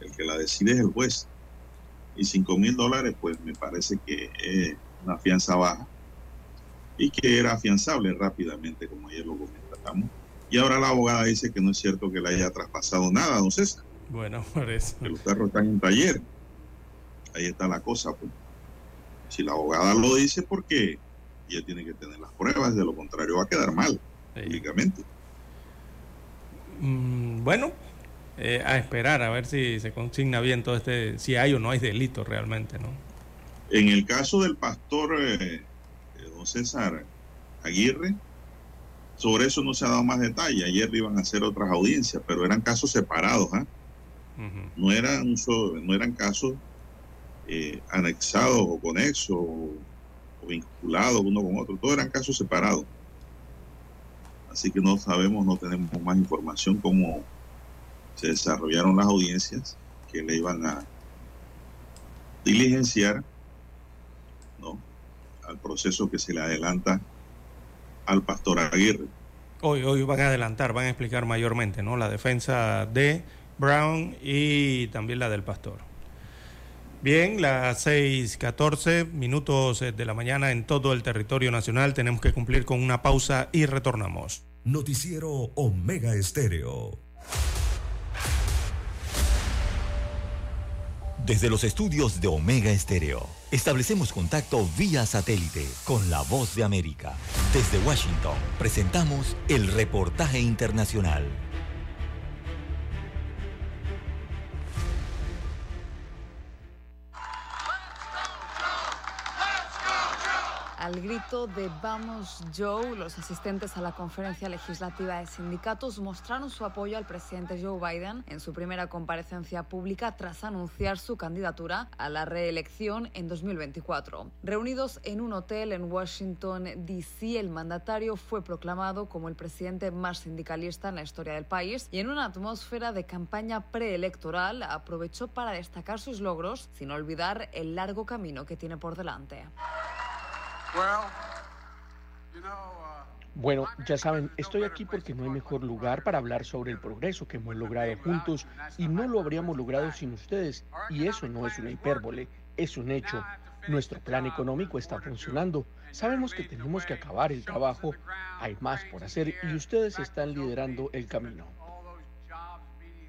El que la decide es el juez. Y cinco mil dólares, pues me parece que es una fianza baja y que era afianzable rápidamente, como ayer lo comentamos. Y ahora la abogada dice que no es cierto que le haya traspasado nada, don César. Bueno, por eso. Que los carros están en taller. Ahí está la cosa. Pues. Si la abogada lo dice, porque ella tiene que tener las pruebas, de lo contrario va a quedar mal, públicamente. Mm, bueno, eh, a esperar a ver si se consigna bien todo este, si hay o no hay delito realmente, ¿no? En el caso del pastor eh, don César Aguirre, sobre eso no se ha dado más detalle. Ayer iban a hacer otras audiencias, pero eran casos separados. ¿ah? No, eran, no eran casos eh, anexados o conexos o, vinculados uno con otro. Todos eran casos separados. Así que no sabemos, no tenemos más información cómo se desarrollaron las audiencias que le iban a diligenciar ¿no? al proceso que se le adelanta al pastor Aguirre. Hoy, hoy van a adelantar, van a explicar mayormente, ¿no? La defensa de Brown y también la del pastor. Bien, las 6:14 minutos de la mañana en todo el territorio nacional. Tenemos que cumplir con una pausa y retornamos. Noticiero Omega Estéreo. Desde los estudios de Omega Estéreo, establecemos contacto vía satélite con la voz de América. Desde Washington, presentamos el reportaje internacional. Al grito de Vamos Joe, los asistentes a la conferencia legislativa de sindicatos mostraron su apoyo al presidente Joe Biden en su primera comparecencia pública tras anunciar su candidatura a la reelección en 2024. Reunidos en un hotel en Washington, D.C., el mandatario fue proclamado como el presidente más sindicalista en la historia del país y en una atmósfera de campaña preelectoral aprovechó para destacar sus logros sin olvidar el largo camino que tiene por delante. Bueno, ya saben, estoy aquí porque no hay mejor lugar para hablar sobre el progreso que hemos logrado juntos y no lo habríamos logrado sin ustedes. Y eso no es una hipérbole, es un hecho. Nuestro plan económico está funcionando. Sabemos que tenemos que acabar el trabajo. Hay más por hacer y ustedes están liderando el camino.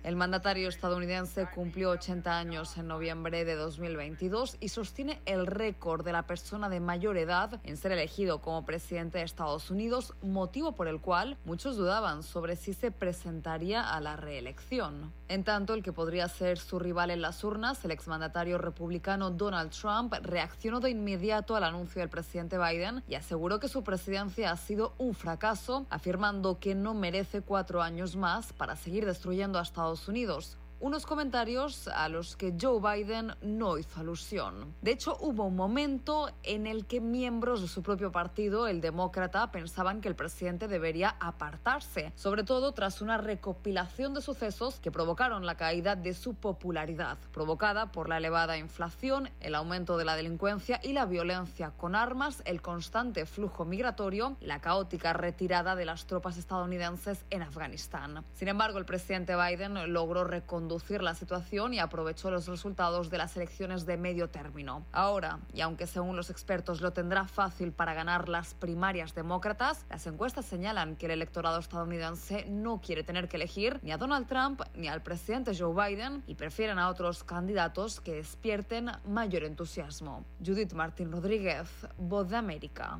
El mandatario estadounidense cumplió 80 años en noviembre de 2022 y sostiene el récord de la persona de mayor edad en ser elegido como presidente de Estados Unidos, motivo por el cual muchos dudaban sobre si se presentaría a la reelección. En tanto, el que podría ser su rival en las urnas, el exmandatario republicano Donald Trump, reaccionó de inmediato al anuncio del presidente Biden y aseguró que su presidencia ha sido un fracaso, afirmando que no merece cuatro años más para seguir destruyendo a Estados Unidos. Unos comentarios a los que Joe Biden no hizo alusión. De hecho, hubo un momento en el que miembros de su propio partido, el demócrata, pensaban que el presidente debería apartarse, sobre todo tras una recopilación de sucesos que provocaron la caída de su popularidad, provocada por la elevada inflación, el aumento de la delincuencia y la violencia con armas, el constante flujo migratorio la caótica retirada de las tropas estadounidenses en Afganistán. Sin embargo, el presidente Biden logró reconducir la situación y aprovechó los resultados de las elecciones de medio término. Ahora, y aunque según los expertos lo tendrá fácil para ganar las primarias demócratas, las encuestas señalan que el electorado estadounidense no quiere tener que elegir ni a Donald Trump ni al presidente Joe Biden y prefieren a otros candidatos que despierten mayor entusiasmo. Judith Martín Rodríguez, Voz de América.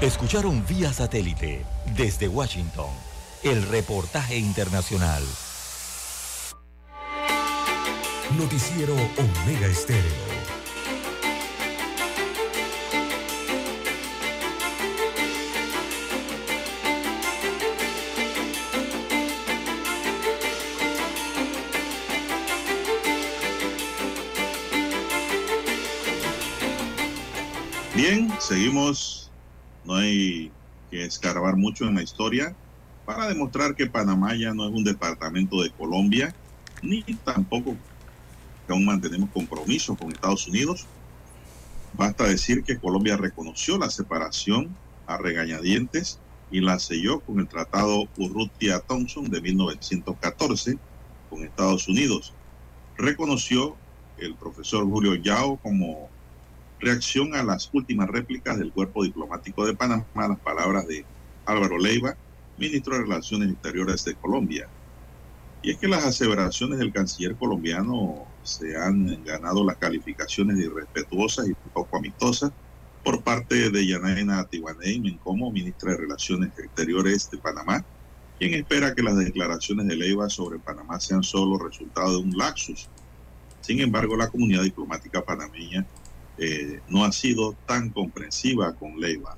Escucharon vía satélite desde Washington el reportaje internacional. Noticiero Omega Estéreo. Bien, seguimos. No hay que escarbar mucho en la historia para demostrar que Panamá ya no es un departamento de Colombia, ni tampoco que aún mantenemos compromisos con Estados Unidos. Basta decir que Colombia reconoció la separación a regañadientes y la selló con el Tratado Urrutia-Thompson de 1914 con Estados Unidos. Reconoció el profesor Julio Yao como reacción a las últimas réplicas del cuerpo diplomático de Panamá, las palabras de Álvaro Leiva, ministro de Relaciones Exteriores de Colombia. Y es que las aseveraciones del canciller colombiano se han ganado las calificaciones de irrespetuosas y poco amistosas por parte de Yanaina Tiwanei como ministra de Relaciones Exteriores de Panamá, quien espera que las declaraciones de Leiva sobre Panamá sean solo resultado de un laxus. Sin embargo, la comunidad diplomática panameña eh, no ha sido tan comprensiva con Leiva.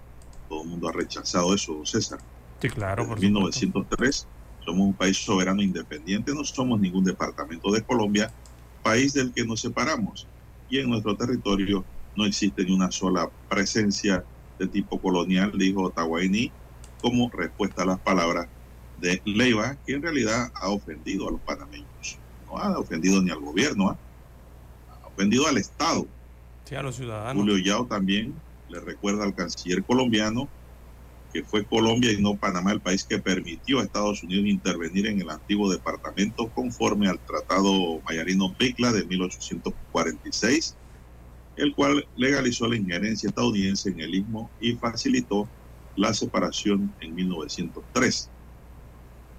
Todo el mundo ha rechazado eso, César. Sí, claro. En 1903 somos un país soberano independiente, no somos ningún departamento de Colombia, país del que nos separamos. Y en nuestro territorio no existe ni una sola presencia de tipo colonial, dijo Tawaini, como respuesta a las palabras de Leiva, que en realidad ha ofendido a los panameños. No ha ofendido ni al gobierno, ¿ah? ha ofendido al Estado. Sí, a los ciudadanos. Julio Yao también le recuerda al canciller colombiano que fue Colombia y no Panamá el país que permitió a Estados Unidos intervenir en el antiguo departamento conforme al Tratado Mayarino-Picla de 1846, el cual legalizó la injerencia estadounidense en el istmo y facilitó la separación en 1903.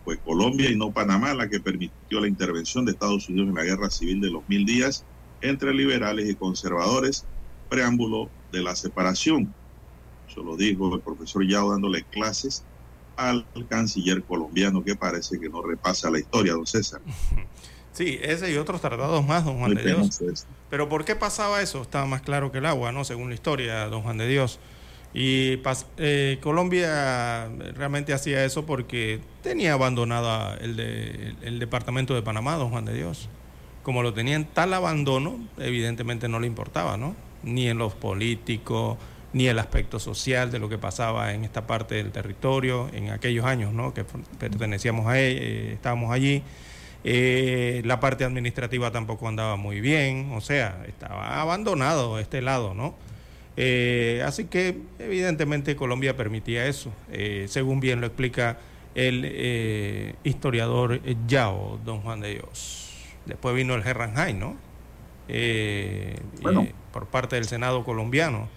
Fue Colombia y no Panamá la que permitió la intervención de Estados Unidos en la guerra civil de los mil días entre liberales y conservadores, preámbulo de la separación eso lo dijo el profesor Yao dándole clases al canciller colombiano que parece que no repasa la historia, don César. Sí, ese y otros tratados más, don Juan de Dios. Pero ¿por qué pasaba eso? Estaba más claro que el agua, ¿no? Según la historia, don Juan de Dios. Y eh, Colombia realmente hacía eso porque tenía abandonado el, el departamento de Panamá, don Juan de Dios. Como lo tenían tal abandono, evidentemente no le importaba, ¿no? Ni en los políticos, ni el aspecto social de lo que pasaba en esta parte del territorio en aquellos años ¿no? que pertenecíamos a él, eh, estábamos allí. Eh, la parte administrativa tampoco andaba muy bien, o sea, estaba abandonado este lado, ¿no? Eh, así que evidentemente Colombia permitía eso, según bien lo explica el historiador Yao, don Juan de Dios. Después vino el Herranjay, ¿no? por parte del Senado colombiano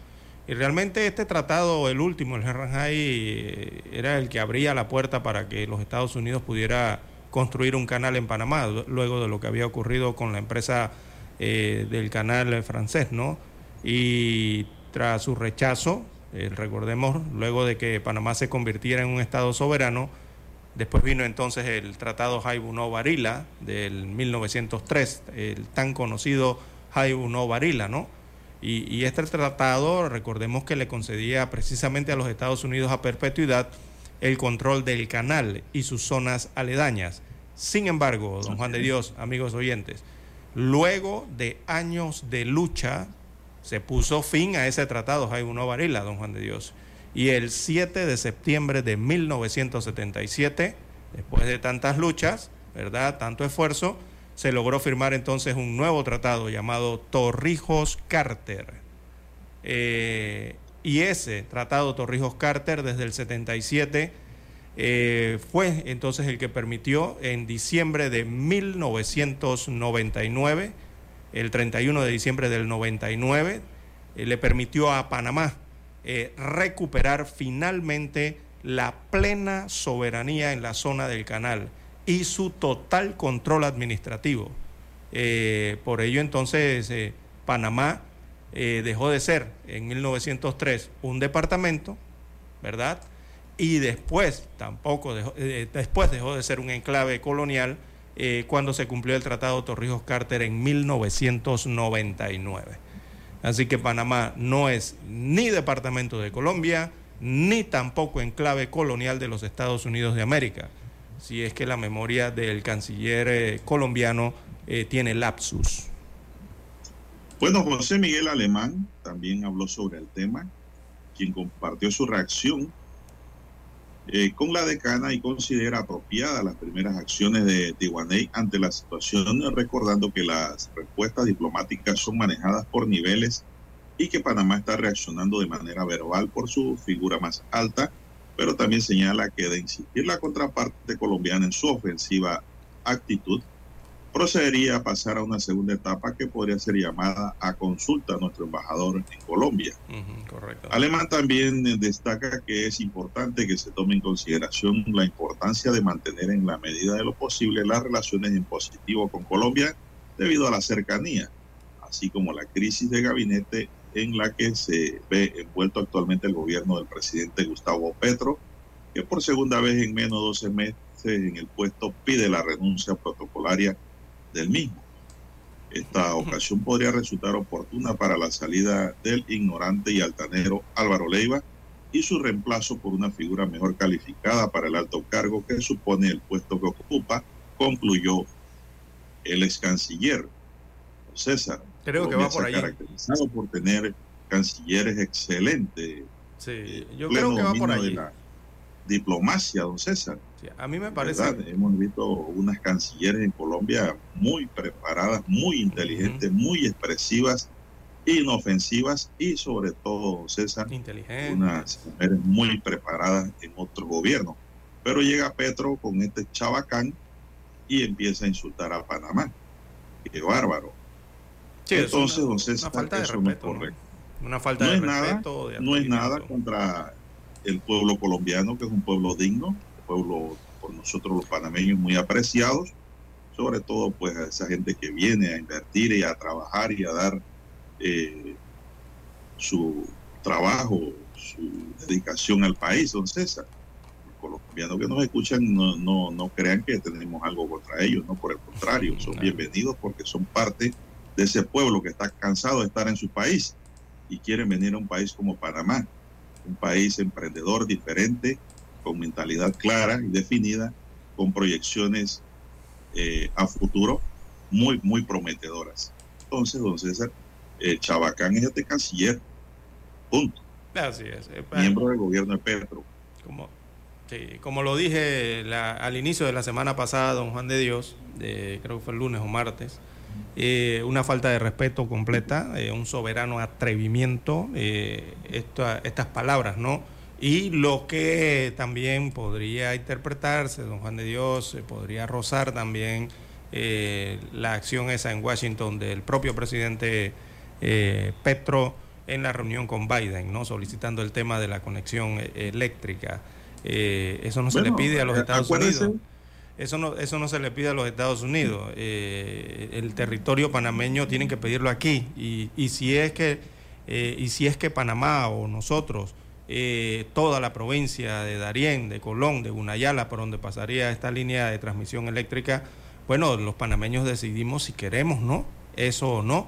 y realmente este tratado, el último, el Herranjay, eh, era el que abría la puerta para que los Estados Unidos pudiera construir un canal en Panamá, luego de lo que había ocurrido con la empresa eh, del canal francés, ¿no? Y tras su rechazo, eh, recordemos, luego de que Panamá se convirtiera en un Estado soberano, después vino entonces el Tratado Jaibuno Barila del 1903, el tan conocido Jaibuno Barila, ¿no? Y, este tratado, recordemos que le concedía precisamente a los Estados Unidos a perpetuidad el control del canal y sus zonas aledañas. Sin embargo, don Juan de Dios, amigos oyentes, luego de años de lucha, se puso fin a ese tratado Jaibuno Varila, don Juan de Dios. Y el 7 de septiembre de 1977, después de tantas luchas, ¿verdad? Tanto esfuerzo, se logró firmar entonces un nuevo tratado llamado Torrijos-Carter. Eh, y ese tratado Torrijos-Carter desde el 77 eh, fue entonces el que permitió en diciembre de 1999, el 31 de diciembre del 99, eh, le permitió a Panamá recuperar finalmente la plena soberanía en la zona del canal y su total control administrativo. Eh, por ello entonces eh, Panamá eh, dejó de ser en 1903 un departamento, ¿verdad? Y después tampoco dejó, después dejó de ser un enclave colonial cuando se cumplió el Tratado Torrijos-Carter en 1999. Así que Panamá no es ni departamento de Colombia, ni tampoco enclave colonial de los Estados Unidos de América si es que la memoria del canciller eh, colombiano eh, tiene lapsus. Bueno, José Miguel Alemán también habló sobre el tema, quien compartió su reacción eh, con la decana y considera apropiadas las primeras acciones de Tijuaney ante la situación, recordando que las respuestas diplomáticas son manejadas por niveles y que Panamá está reaccionando de manera verbal por su figura más alta, pero también señala que de insistir la contraparte colombiana en su ofensiva actitud, procedería a pasar a una segunda etapa que podría ser llamada a consulta a nuestro embajador en Colombia. correcto. Alemán también destaca que es importante que se tome en consideración la importancia de mantener en la medida de lo posible las relaciones en positivo con Colombia debido a la cercanía, así como la crisis de gabinete en la que se ve envuelto actualmente el gobierno del presidente Gustavo Petro, que por segunda vez en menos de 12 meses en el puesto pide la renuncia protocolaria del mismo. Esta ocasión podría resultar oportuna para la salida del ignorante y altanero Álvaro Leiva y su reemplazo por una figura mejor calificada para el alto cargo que supone el puesto que ocupa, concluyó el ex canciller César. Creo que va por ahí. caracterizado por tener cancilleres excelentes. Sí, yo creo que va por ahí. La diplomacia, don César. a mí me parece. Hemos visto unas cancilleres en Colombia muy preparadas, muy inteligentes, muy expresivas, inofensivas y sobre todo, César, unas mujeres muy preparadas en otros gobiernos. Pero llega Petro con este chabacán y empieza a insultar a Panamá. Qué bárbaro. Entonces, una, don César, una falta de respeto, no es correcto. Una falta no de es respeto. Nada, de no es nada contra el pueblo colombiano, que es un pueblo digno, un pueblo por nosotros los panameños muy apreciados, sobre todo pues a esa gente que viene a invertir y a trabajar y a dar eh, su trabajo, su dedicación al país, don César. Los colombianos que nos escuchan no, no, no crean que tenemos algo contra ellos, no, por el contrario, son bienvenidos porque son parte de ese pueblo que está cansado de estar en su país y quieren venir a un país como Panamá, un país emprendedor diferente, con mentalidad clara y definida, con proyecciones eh, a futuro muy, muy prometedoras. Entonces, don César, eh, Chabacán es este canciller, punto, Así es. eh, miembro del gobierno de Petro. Como, sí, como lo dije la- al inicio de la semana pasada, don Juan de Dios, de- creo que fue el lunes o martes, eh, una falta de respeto completa, eh, un soberano atrevimiento, eh, esta- estas palabras, ¿no? Y lo que también podría interpretarse, don Juan de Dios, podría rozar también eh, la acción esa en Washington del propio presidente eh, Petro en la reunión con Biden, ¿no? solicitando el tema de la conexión eléctrica. Eso no se le pide a los Estados Unidos. Eso no, eso no se le pide a los Estados Unidos. Eh, el territorio panameño tienen que pedirlo aquí. Y, y si es que eh, y si es que Panamá o nosotros, eh, toda la provincia de Darién, de Colón, de Gunayala, por donde pasaría esta línea de transmisión eléctrica, bueno, los panameños decidimos si queremos, ¿no? Eso o no,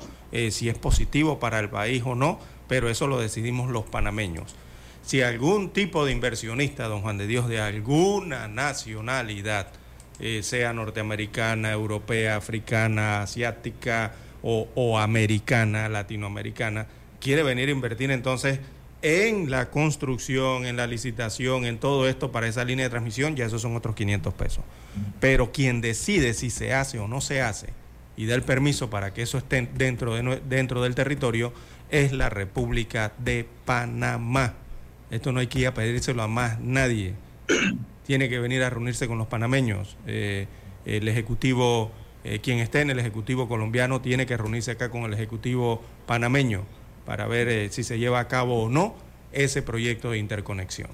si es positivo para el país o no, pero eso lo decidimos los panameños. Si algún tipo de inversionista, don Juan de Dios, de alguna nacionalidad, eh, sea norteamericana, europea, africana, asiática o, o americana, latinoamericana, quiere venir a invertir entonces en la construcción, en la licitación, en todo esto para esa línea de transmisión, ya esos son otros 500 pesos. Pero quien decide si se hace o no se hace y da el permiso para que eso esté dentro, de, dentro del territorio es la República de Panamá. Esto no hay que ir a pedírselo a más nadie. Tiene que venir a reunirse con los panameños. Eh, el Ejecutivo, eh, quien esté en el Ejecutivo colombiano, tiene que reunirse acá con el Ejecutivo panameño para ver eh, si se lleva a cabo o no ese proyecto de interconexión.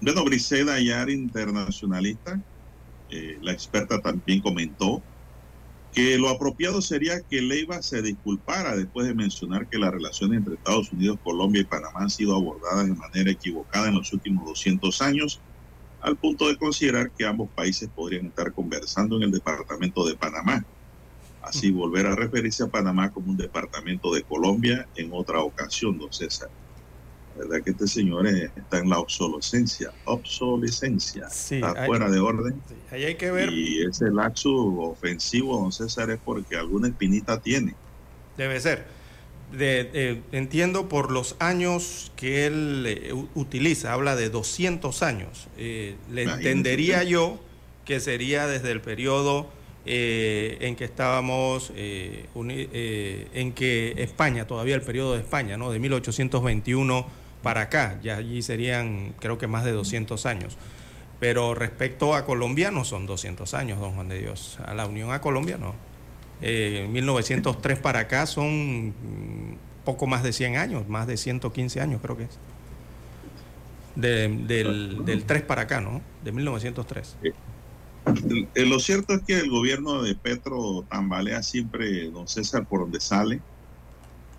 Bueno, Briseda Ayar, internacionalista, la experta también comentó que lo apropiado sería que Leiva se disculpara después de mencionar que las relaciones entre Estados Unidos, Colombia y Panamá han sido abordadas de manera equivocada en los últimos 200 años, al punto de considerar que ambos países podrían estar conversando en el departamento de Panamá. Así volver a referirse a Panamá como un departamento de Colombia en otra ocasión, don César. La verdad que este señor está en la obsolescencia, obsolescencia, está hay- fuera de orden. Ahí hay que ver, Y ese laxo ofensivo, don César, es porque alguna espinita tiene. debe ser. De, eh, entiendo por los años que él eh, utiliza, habla de 200 años. Eh, le entendería yo que sería desde el periodo en que estábamos, en que España, todavía el periodo de España, ¿no? De 1821 para acá, ya allí serían creo que más de 200 años. Pero respecto a Colombia no son 200 años, don Juan de Dios. A la Unión a Colombia no. Eh, 1903 para acá son mm, poco más de 100 años, más de 115 años creo que es. De- del, del 3 para acá, ¿no? De 1903. El- el- lo cierto es que el gobierno de Petro tambalea siempre, don César, por donde sale.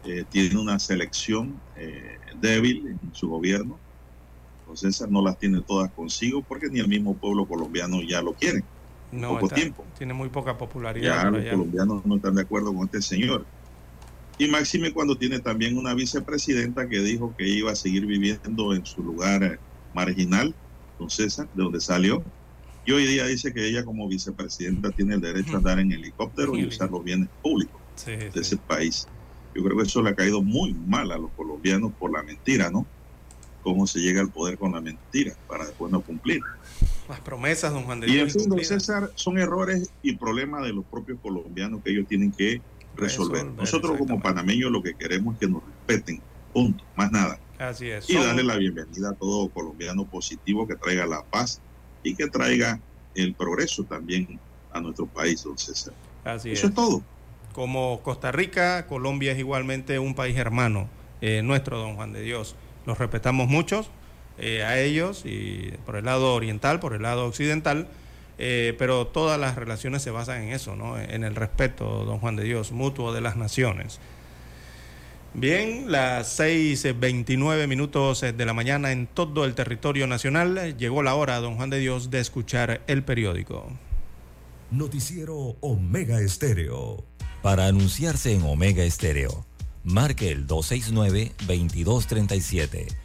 Eh, tiene una selección eh, débil en su gobierno. Don César no las tiene todas consigo porque ni el mismo pueblo colombiano ya lo quiere. No, poco está- tiempo. tiene muy poca popularidad. Ya los allá. colombianos no están de acuerdo con este señor. Y máxime cuando tiene también una vicepresidenta que dijo que iba a seguir viviendo en su lugar eh, marginal, don César, de donde salió. Y hoy día dice que ella como vicepresidenta tiene el derecho a andar en helicóptero y usar los bienes públicos Sí, de sí. ese país. Yo creo que eso le ha caído muy mal a los colombianos por la mentira, ¿no? Cómo se llega al poder con la mentira para después no cumplir. Las promesas, don Juan de Y en Dios. fin, don. César, son errores y problemas de los propios colombianos que ellos tienen que resolver. Resolver, Nosotros como panameños lo que queremos es que nos respeten, punto, más nada. Así es. Y Somos- darle la bienvenida a todo colombiano positivo que traiga la paz y que traiga el progreso también a nuestro país, don César. Así Eso es. es todo. Como Costa Rica, Colombia es igualmente un país hermano eh, nuestro, don Juan de Dios. Los respetamos muchos eh, a ellos y por el lado oriental, por el lado occidental, eh, pero todas las relaciones se basan en eso, ¿no? En el respeto, don Juan de Dios, mutuo de las naciones. Bien, las 6.29 minutos eh, de la mañana en todo el territorio nacional. Llegó la hora, don Juan de Dios, de escuchar el periódico. Noticiero Omega Estéreo. Para anunciarse en Omega Estéreo, marque el 269-2237.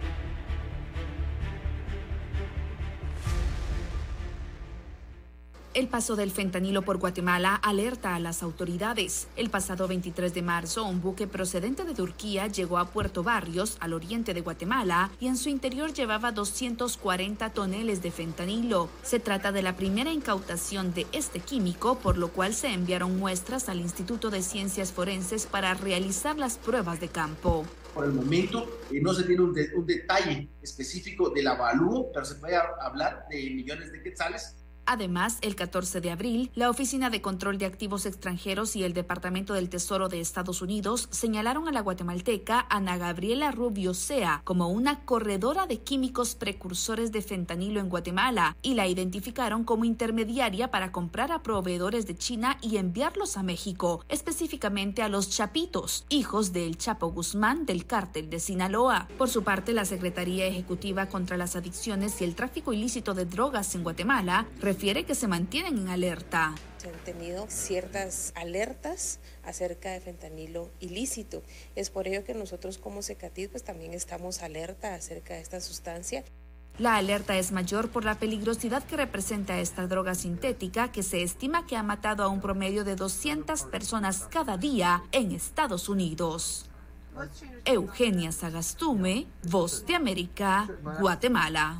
El paso del fentanilo por Guatemala alerta a las autoridades. El pasado 23 de marzo, un buque procedente de Turquía llegó a Puerto Barrios, al oriente de Guatemala, y en su interior llevaba 240 toneles de fentanilo. Se trata de la primera incautación de este químico, por lo cual se enviaron muestras al Instituto de Ciencias Forenses para realizar las pruebas de campo. Por el momento eh, no se tiene un, de- un detalle específico del avalúo, pero se puede hablar de millones de quetzales Además, el 14 de abril, la Oficina de Control de Activos Extranjeros y el Departamento del Tesoro de Estados Unidos señalaron a la guatemalteca Ana Gabriela Rubio Sea como una corredora de químicos precursores de fentanilo en Guatemala y la identificaron como intermediaria para comprar a proveedores de China y enviarlos a México, específicamente a los Chapitos, hijos del Chapo Guzmán del cártel de Sinaloa. Por su parte, la Secretaría Ejecutiva contra las Adicciones y el Tráfico Ilícito de Drogas en Guatemala refiere que se mantienen en alerta. Se han tenido ciertas alertas acerca de fentanilo ilícito. Es por ello que nosotros como Secatit pues también estamos alerta acerca de esta sustancia. La alerta es mayor por la peligrosidad que representa esta droga sintética que se estima que ha matado a un promedio de 200 personas cada día en Estados Unidos. Eugenia Sagastume, Voz de América, Guatemala.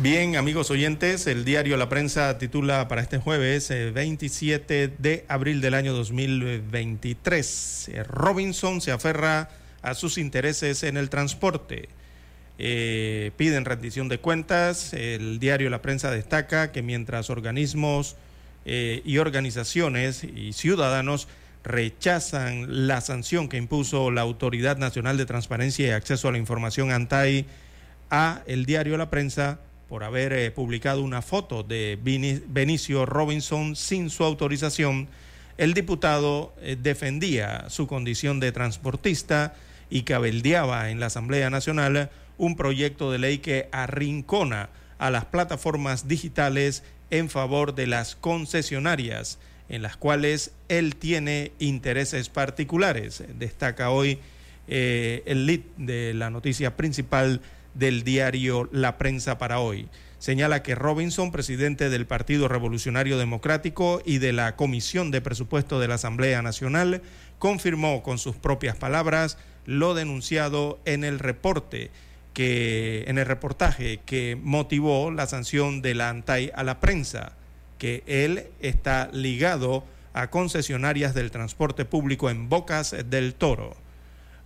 Bien, amigos oyentes, el diario La Prensa titula para este jueves 27 eh, de abril del año 2023. Eh, Robinson se aferra a sus intereses en el transporte. Eh, piden rendición de cuentas. El diario La Prensa destaca que mientras organismos y organizaciones y ciudadanos rechazan la sanción que impuso la Autoridad Nacional de Transparencia y Acceso a la Información ANTAI a el diario La Prensa, por haber eh, publicado una foto de Benicio Robinson sin su autorización, el diputado eh, defendía su condición de transportista y cabeldeaba en la Asamblea Nacional un proyecto de ley que arrincona a las plataformas digitales en favor de las concesionarias, en las cuales él tiene intereses particulares. Destaca hoy eh, el lead de la noticia principal del diario La Prensa para hoy. Señala que Robinson, presidente del Partido Revolucionario Democrático y de la Comisión de Presupuesto de la Asamblea Nacional, confirmó con sus propias palabras lo denunciado en el reporte que en el reportaje que motivó la sanción de la ANTAI a la prensa, que él está ligado a concesionarias del transporte público en Bocas del Toro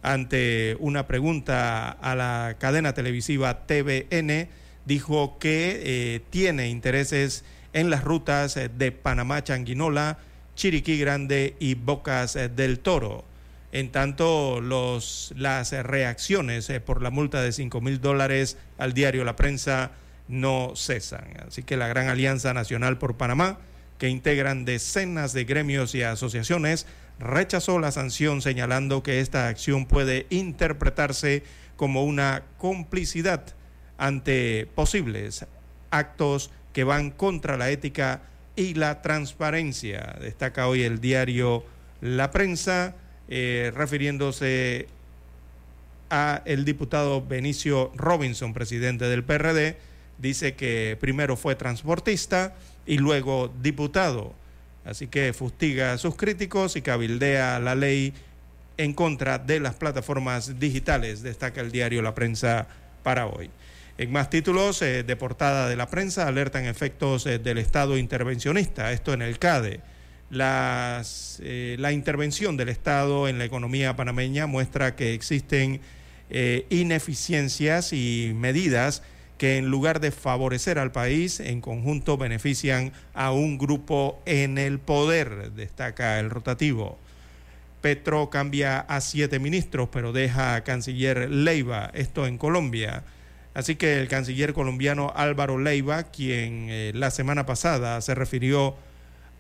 ante una pregunta a la cadena televisiva TVN, dijo que eh, tiene intereses en las rutas de Panamá Changuinola, Chiriquí Grande y Bocas del Toro. En tanto, los, las reacciones eh, por la multa de 5 mil dólares al diario La Prensa no cesan. Así que la Gran Alianza Nacional por Panamá, que integran decenas de gremios y asociaciones, rechazó la sanción señalando que esta acción puede interpretarse como una complicidad ante posibles actos que van contra la ética y la transparencia. Destaca hoy el diario La Prensa, eh, refiriéndose a el diputado Benicio Robinson, presidente del PRD, dice que primero fue transportista y luego diputado. Así que fustiga a sus críticos y cabildea la ley en contra de las plataformas digitales, destaca el diario La Prensa para hoy. En más títulos eh, de portada de la prensa alertan efectos eh, del Estado intervencionista, esto en el CADE. Las, eh, la intervención del Estado en la economía panameña muestra que existen ineficiencias y medidas que en lugar de favorecer al país, en conjunto benefician a un grupo en el poder, destaca el rotativo. Petro cambia a siete ministros, pero deja a canciller Leiva, esto en Colombia. Así que el canciller colombiano Álvaro Leiva, quien eh, la semana pasada se refirió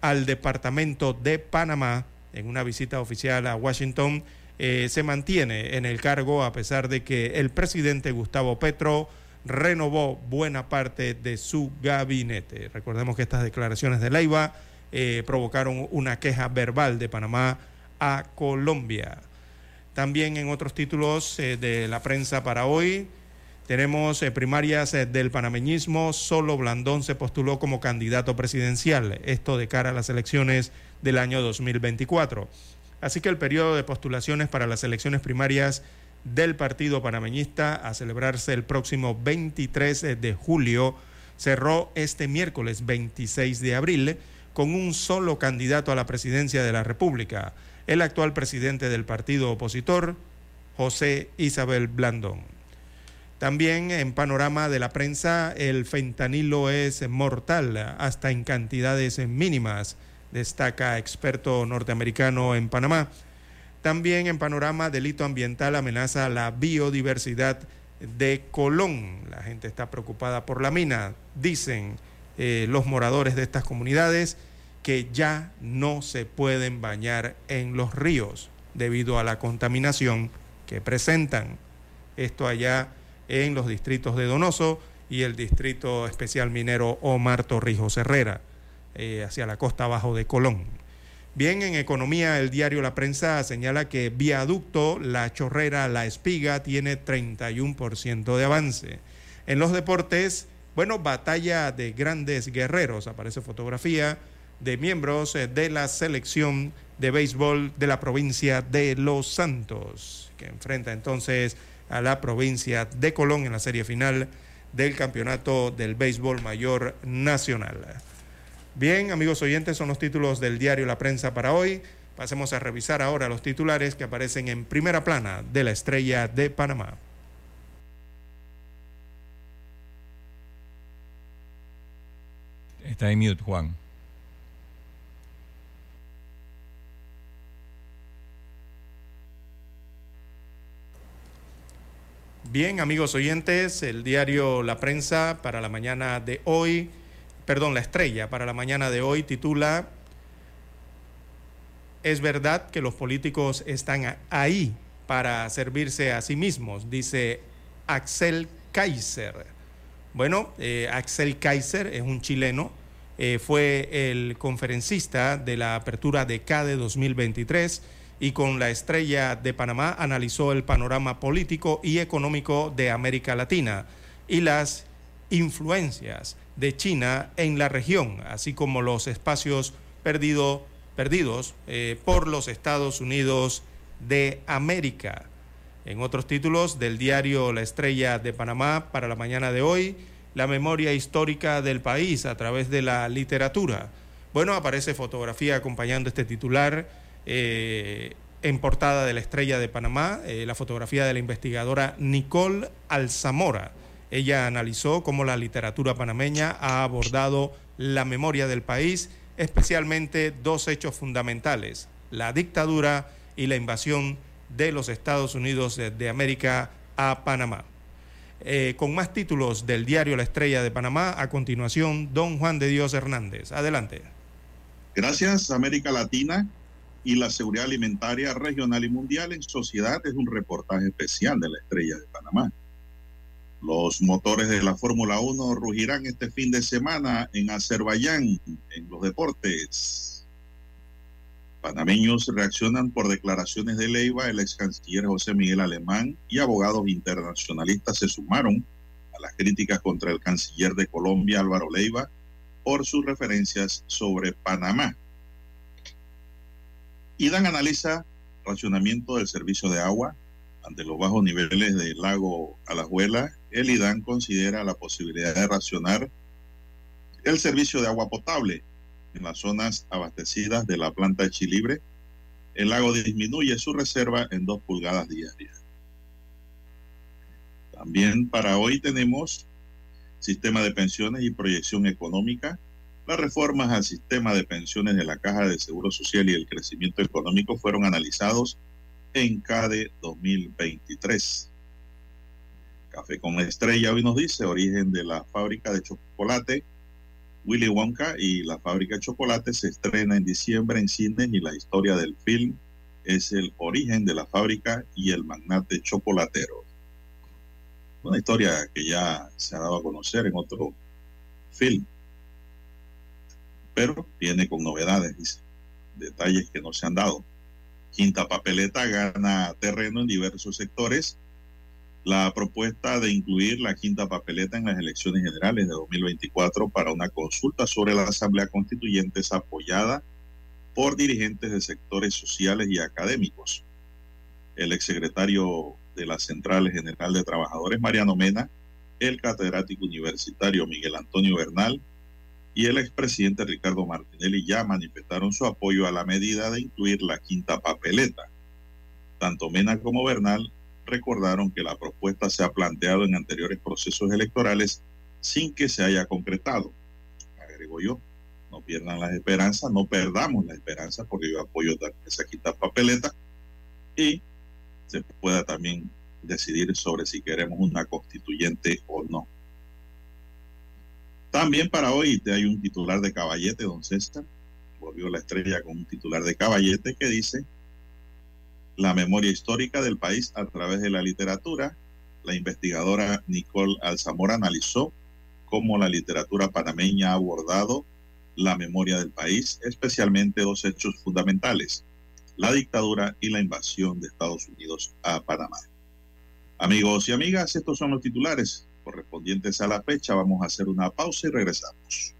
al departamento de Panamá en una visita oficial a Washington, eh, se mantiene en el cargo a pesar de que el presidente Gustavo Petro renovó buena parte de su gabinete. Recordemos que estas declaraciones de Leiva eh, provocaron una queja verbal de Panamá a Colombia. También en otros títulos eh, de la prensa para hoy tenemos eh, primarias del panameñismo, solo Blandón se postuló como candidato presidencial, esto de cara a las elecciones del año 2024. Así que el periodo de postulaciones para las elecciones primarias del Partido Panameñista a celebrarse el próximo 23 de julio cerró este miércoles 26 de abril con un solo candidato a la presidencia de la República, el actual presidente del partido opositor, José Isabel Blandón. También en panorama de la prensa, el fentanilo es mortal hasta en cantidades mínimas, destaca experto norteamericano en Panamá. También en panorama, delito ambiental amenaza la biodiversidad de Colón. La gente está preocupada por la mina. Dicen eh, los moradores de estas comunidades que ya no se pueden bañar en los ríos debido a la contaminación que presentan. Esto allá en los distritos de Donoso y el Distrito Especial Minero Omar Torrijos Herrera, eh, hacia la costa abajo de Colón. Bien, en economía, el diario La Prensa señala que viaducto La Chorrera La Espiga tiene 31% de avance. En los deportes, bueno, batalla de grandes guerreros. Aparece fotografía de miembros eh, de la selección de béisbol de la provincia de Los Santos, que enfrenta entonces a la provincia de Colón en la serie final del campeonato del béisbol mayor nacional. Bien, amigos oyentes, son los títulos del diario La Prensa para hoy. Pasemos a revisar ahora los titulares que aparecen en primera plana de la estrella de Panamá. Está en mute, Juan. Bien, amigos oyentes, el diario La Prensa para la mañana de hoy perdón, la estrella para la mañana de hoy titula Es verdad que los políticos están ahí para servirse a sí mismos, dice Axel Kaiser. Bueno, eh, Axel Kaiser es un chileno, eh, fue el conferencista de la apertura de CADE 2023 y con la estrella de Panamá analizó el panorama político y económico de América Latina y las influencias de China en la región, así como los espacios perdidos eh, por los Estados Unidos de América. En otros títulos del diario La Estrella de Panamá para la mañana de hoy, la memoria histórica del país a través de la literatura. Bueno, aparece fotografía acompañando este titular eh, en portada de La Estrella de Panamá, eh, la fotografía de la investigadora Nicole Alzamora ella analizó cómo la literatura panameña ha abordado la memoria del país, especialmente dos hechos fundamentales, la dictadura y la invasión de los Estados Unidos de América a Panamá. Eh, con más títulos del diario La Estrella de Panamá, a continuación, don Juan de Dios Hernández. Adelante. Gracias, América Latina y la seguridad alimentaria regional y mundial en sociedad es un reportaje especial de La Estrella de Panamá. Los motores de la Fórmula 1 rugirán este fin de semana en Azerbaiyán en los deportes. Panameños reaccionan por declaraciones de Leiva. El ex canciller José Miguel Alemán y abogados internacionalistas se sumaron a las críticas contra el canciller de Colombia, Álvaro Leiva, por sus referencias sobre Panamá. IDAN analiza racionamiento del servicio de agua ante los bajos niveles del lago Alajuela el IDAN considera la posibilidad de racionar el servicio de agua potable en las zonas abastecidas de la planta de Chilibre. El lago disminuye su reserva en dos pulgadas diarias. También para hoy tenemos sistema de pensiones y proyección económica. Las reformas al sistema de pensiones de la Caja de Seguro Social y el crecimiento económico fueron analizados en CADE 2023. Café con Estrella hoy nos dice origen de la fábrica de chocolate. Willy Wonka y la fábrica de chocolate se estrena en diciembre en cines y la historia del film es el origen de la fábrica y el magnate chocolatero. Una historia que ya se ha dado a conocer en otro film, pero viene con novedades, dice, detalles que no se han dado. Quinta Papeleta gana terreno en diversos sectores la propuesta de incluir la quinta papeleta en las elecciones generales de 2024 para una consulta sobre la Asamblea Constituyente es apoyada por dirigentes de sectores sociales y académicos. El exsecretario de la Central General de Trabajadores, Mariano Mena, el catedrático universitario Miguel Antonio Bernal y el expresidente Ricardo Martinelli ya manifestaron su apoyo a la medida de incluir la quinta papeleta. Tanto Mena como Bernal recordaron que la propuesta se ha planteado en anteriores procesos electorales sin que se haya concretado. Agrego yo, no pierdan las esperanzas, no perdamos la esperanza porque yo apoyo que se quita papeleta y se pueda también decidir sobre si queremos una constituyente o no. También para hoy te hay un titular de caballete, don César. Volvió la estrella con un titular de caballete que dice la memoria histórica del país a través de la literatura. La investigadora Nicole Alzamora analizó cómo la literatura panameña ha abordado la memoria del país, especialmente dos hechos fundamentales, la dictadura y la invasión de Estados Unidos a Panamá. Amigos y amigas, estos son los titulares correspondientes a la fecha. Vamos a hacer una pausa y regresamos.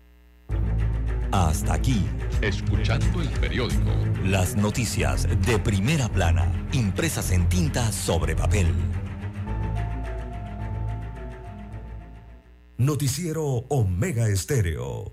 Hasta aquí, Escuchando el periódico. las noticias de primera plana, impresas en tinta sobre papel. Noticiero Omega Estéreo.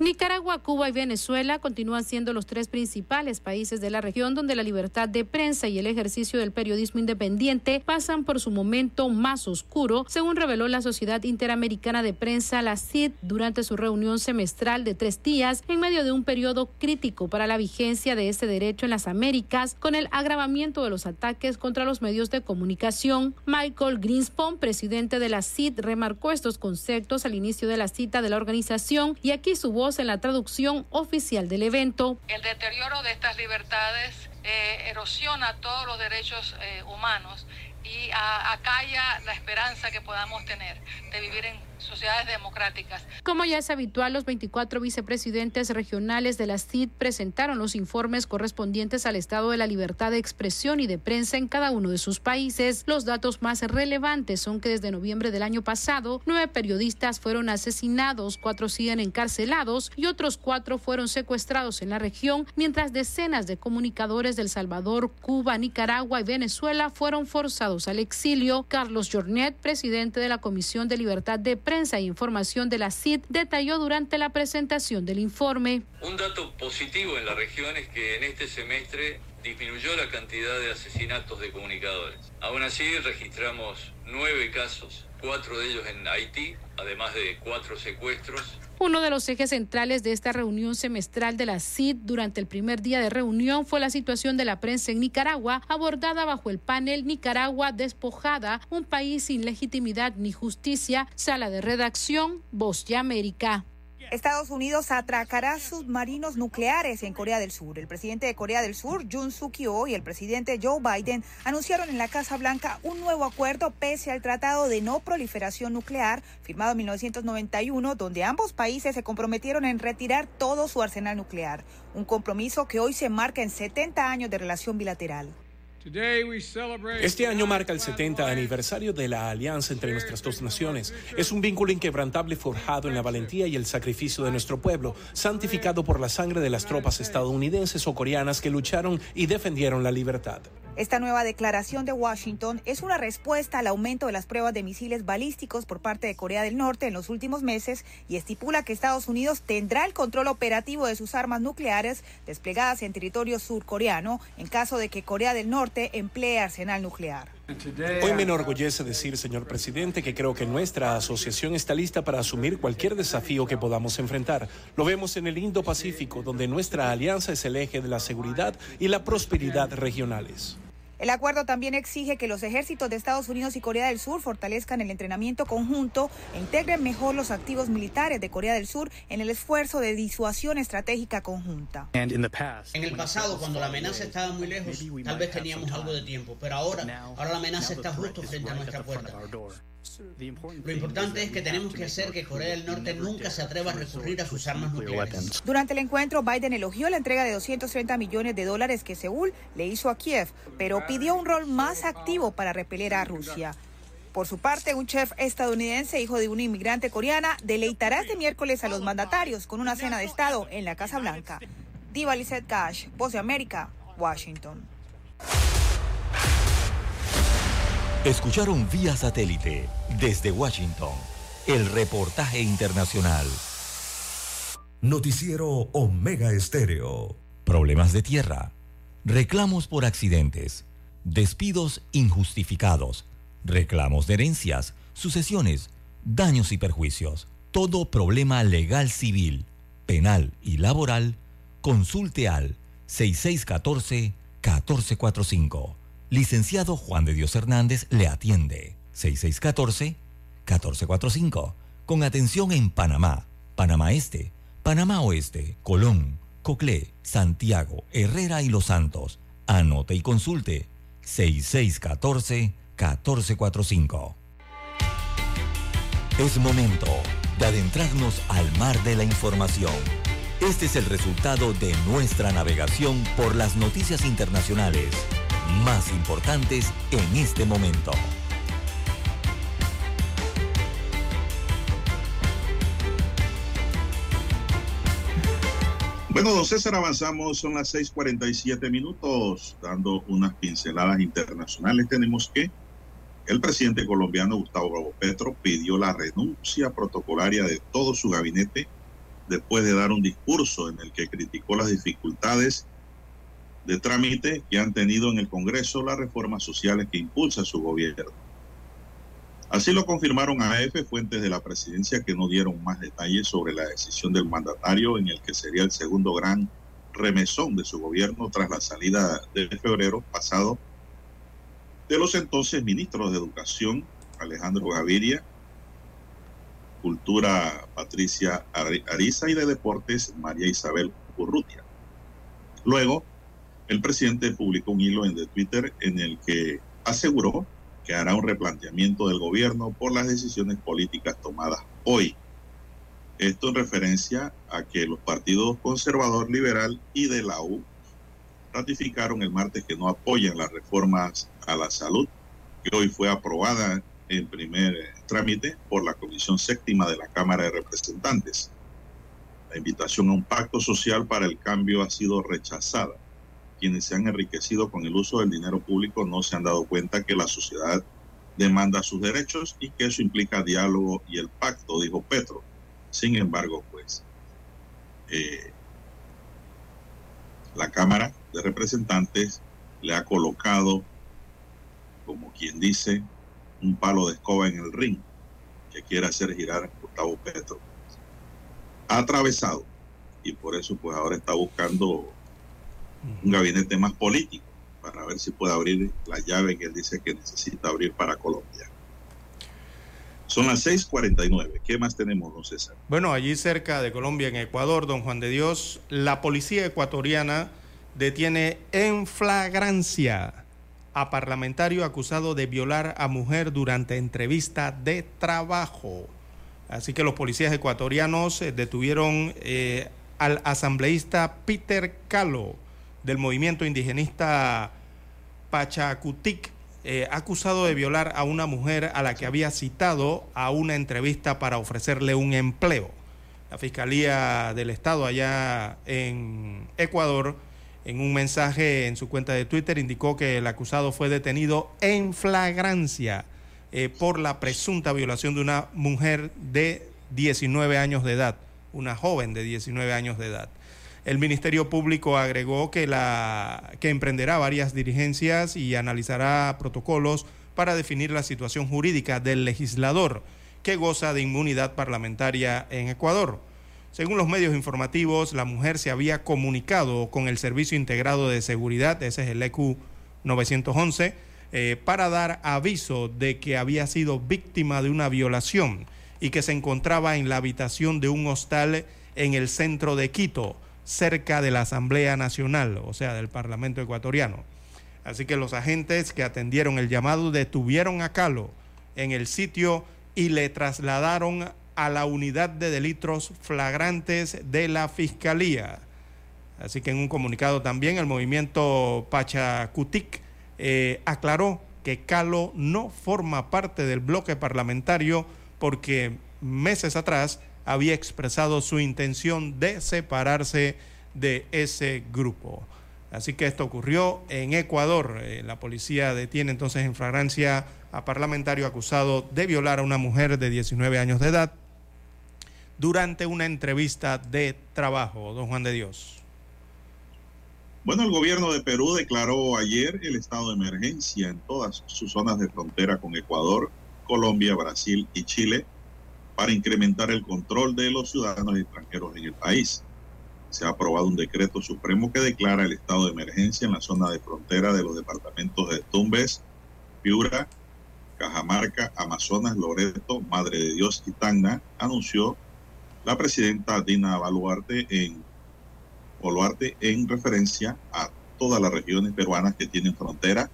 Nicaragua, Cuba y Venezuela continúan siendo los tres principales países de la región donde la libertad de prensa y el ejercicio del periodismo independiente pasan por su momento más oscuro, según reveló la Sociedad Interamericana de Prensa, la CID, durante su reunión semestral de tres días en medio de un periodo crítico para la vigencia de este derecho en las Américas, con el agravamiento de los ataques contra los medios de comunicación. Michael Greenspan, presidente de la CID, remarcó estos conceptos al inicio de la cita de la organización y aquí su voz en la traducción oficial del evento. El deterioro de estas libertades eh, erosiona todos los derechos eh, humanos y acalla la esperanza que podamos tener de vivir en sociedades democráticas. Como ya es habitual, los 24 vicepresidentes regionales de la CID presentaron los informes correspondientes al estado de la libertad de expresión y de prensa en cada uno de sus países. Los datos más relevantes son que desde noviembre del año pasado, nueve periodistas fueron asesinados, cuatro siguen encarcelados y otros cuatro fueron secuestrados en la región, mientras decenas de comunicadores del Salvador, Cuba, Nicaragua y Venezuela fueron forzados al exilio. Carlos Jornet, presidente de la Comisión de Libertad de Prensa e Información de la CID, detalló durante la presentación del informe. Un dato positivo en la región es que en este semestre disminuyó la cantidad de asesinatos de comunicadores. Aún así, registramos nueve casos, cuatro de ellos en Haití, además de cuatro secuestros. Uno de los ejes centrales de esta reunión semestral de la CID durante el primer día de reunión fue la situación de la prensa en Nicaragua, abordada bajo el panel Nicaragua despojada, un país sin legitimidad ni justicia, sala de redacción, Voz de América. Estados Unidos atracará submarinos nucleares en Corea del Sur. El presidente de Corea del Sur, Jun Suk-yeol, y el presidente Joe Biden anunciaron en la Casa Blanca un nuevo acuerdo pese al Tratado de No Proliferación Nuclear, firmado en 1991, donde ambos países se comprometieron en retirar todo su arsenal nuclear. Un compromiso que hoy se marca en 70 años de relación bilateral. Este año marca el 70 aniversario de la alianza entre nuestras dos naciones. Es un vínculo inquebrantable forjado en la valentía y el sacrificio de nuestro pueblo, santificado por la sangre de las tropas estadounidenses o coreanas que lucharon y defendieron la libertad. Esta nueva declaración de Washington es una respuesta al aumento de las pruebas de misiles balísticos por parte de Corea del Norte en los últimos meses y estipula que Estados Unidos tendrá el control operativo de sus armas nucleares desplegadas en territorio surcoreano en caso de que Corea del Norte emplee arsenal nuclear. Hoy me enorgullece decir, señor presidente, que creo que nuestra asociación está lista para asumir cualquier desafío que podamos enfrentar. Lo vemos en el Indo-Pacífico, donde nuestra alianza es el eje de la seguridad y la prosperidad regionales. El acuerdo también exige que los ejércitos de Estados Unidos y Corea del Sur fortalezcan el entrenamiento conjunto e integren mejor los activos militares de Corea del Sur en el esfuerzo de disuasión estratégica conjunta. En el pasado, cuando la amenaza estaba muy lejos, tal vez teníamos algo de tiempo, pero ahora, ahora la amenaza está justo frente a nuestra puerta. Lo importante es que tenemos que hacer que Corea del Norte nunca se atreva a recurrir a sus armas nucleares. Durante el encuentro, Biden elogió la entrega de 230 millones de dólares que Seúl le hizo a Kiev, pero pidió un rol más activo para repeler a Rusia. Por su parte, un chef estadounidense, hijo de una inmigrante coreana, deleitará este miércoles a los mandatarios con una cena de Estado en la Casa Blanca. Diva Lizette Cash, Voz de América, Washington. Escucharon vía satélite desde Washington el reportaje internacional. Noticiero Omega Estéreo. Problemas de tierra, reclamos por accidentes, despidos injustificados, reclamos de herencias, sucesiones, daños y perjuicios. Todo problema legal civil, penal y laboral, consulte al 6614-1445. Licenciado Juan de Dios Hernández le atiende. 6614-1445. Con atención en Panamá, Panamá Este, Panamá Oeste, Colón, Coclé, Santiago, Herrera y Los Santos. Anote y consulte 6614-1445. Es momento de adentrarnos al mar de la información. Este es el resultado de nuestra navegación por las noticias internacionales más importantes en este momento. Bueno, don César, avanzamos, son las 6:47 minutos, dando unas pinceladas internacionales. Tenemos que el presidente colombiano Gustavo Petro pidió la renuncia protocolaria de todo su gabinete después de dar un discurso en el que criticó las dificultades de trámite que han tenido en el Congreso las reformas sociales que impulsa su gobierno. Así lo confirmaron AF fuentes de la presidencia que no dieron más detalles sobre la decisión del mandatario en el que sería el segundo gran remesón de su gobierno tras la salida de febrero pasado de los entonces ministros de Educación Alejandro Gaviria, Cultura Patricia Ariza y de Deportes María Isabel Urrutia. Luego, el presidente publicó un hilo en Twitter en el que aseguró que hará un replanteamiento del gobierno por las decisiones políticas tomadas hoy. Esto en referencia a que los partidos conservador, liberal y de la U ratificaron el martes que no apoyan las reformas a la salud, que hoy fue aprobada en primer trámite por la Comisión Séptima de la Cámara de Representantes. La invitación a un pacto social para el cambio ha sido rechazada quienes se han enriquecido con el uso del dinero público no se han dado cuenta que la sociedad demanda sus derechos y que eso implica diálogo y el pacto, dijo Petro. Sin embargo, pues eh, la Cámara de Representantes le ha colocado, como quien dice, un palo de escoba en el ring que quiere hacer girar Gustavo Petro. Ha atravesado y por eso pues ahora está buscando un gabinete más político para ver si puede abrir la llave que él dice que necesita abrir para Colombia. Son las 6:49. ¿Qué más tenemos, don César? Bueno, allí cerca de Colombia, en Ecuador, don Juan de Dios, la policía ecuatoriana detiene en flagrancia a parlamentario acusado de violar a mujer durante entrevista de trabajo. Así que los policías ecuatorianos eh, detuvieron eh, al asambleísta Peter Calo del movimiento indigenista Pachacutic, eh, acusado de violar a una mujer a la que había citado a una entrevista para ofrecerle un empleo. La Fiscalía del Estado allá en Ecuador, en un mensaje en su cuenta de Twitter, indicó que el acusado fue detenido en flagrancia eh, por la presunta violación de una mujer de 19 años de edad, una joven de 19 años de edad. El Ministerio Público agregó que, la, que emprenderá varias dirigencias y analizará protocolos para definir la situación jurídica del legislador que goza de inmunidad parlamentaria en Ecuador. Según los medios informativos, la mujer se había comunicado con el Servicio Integrado de Seguridad, ese es el EQ 911, eh, para dar aviso de que había sido víctima de una violación y que se encontraba en la habitación de un hostal en el centro de Quito cerca de la Asamblea Nacional, o sea, del Parlamento ecuatoriano. Así que los agentes que atendieron el llamado detuvieron a Calo en el sitio y le trasladaron a la unidad de delitos flagrantes de la Fiscalía. Así que en un comunicado también el movimiento Pachacutic eh, aclaró que Calo no forma parte del bloque parlamentario porque meses atrás había expresado su intención de separarse de ese grupo. Así que esto ocurrió en Ecuador. Eh, la policía detiene entonces en flagrancia a parlamentario acusado de violar a una mujer de 19 años de edad durante una entrevista de trabajo. Don Juan de Dios. Bueno, el gobierno de Perú declaró ayer el estado de emergencia en todas sus zonas de frontera con Ecuador, Colombia, Brasil y Chile para incrementar el control de los ciudadanos extranjeros en el país. se ha aprobado un decreto supremo que declara el estado de emergencia en la zona de frontera de los departamentos de Tumbes, Piura, Cajamarca, Amazonas, Loreto, Madre de Dios y Tacna, anunció la presidenta Dina Boluarte en Boluarte en referencia a todas las regiones peruanas que tienen frontera,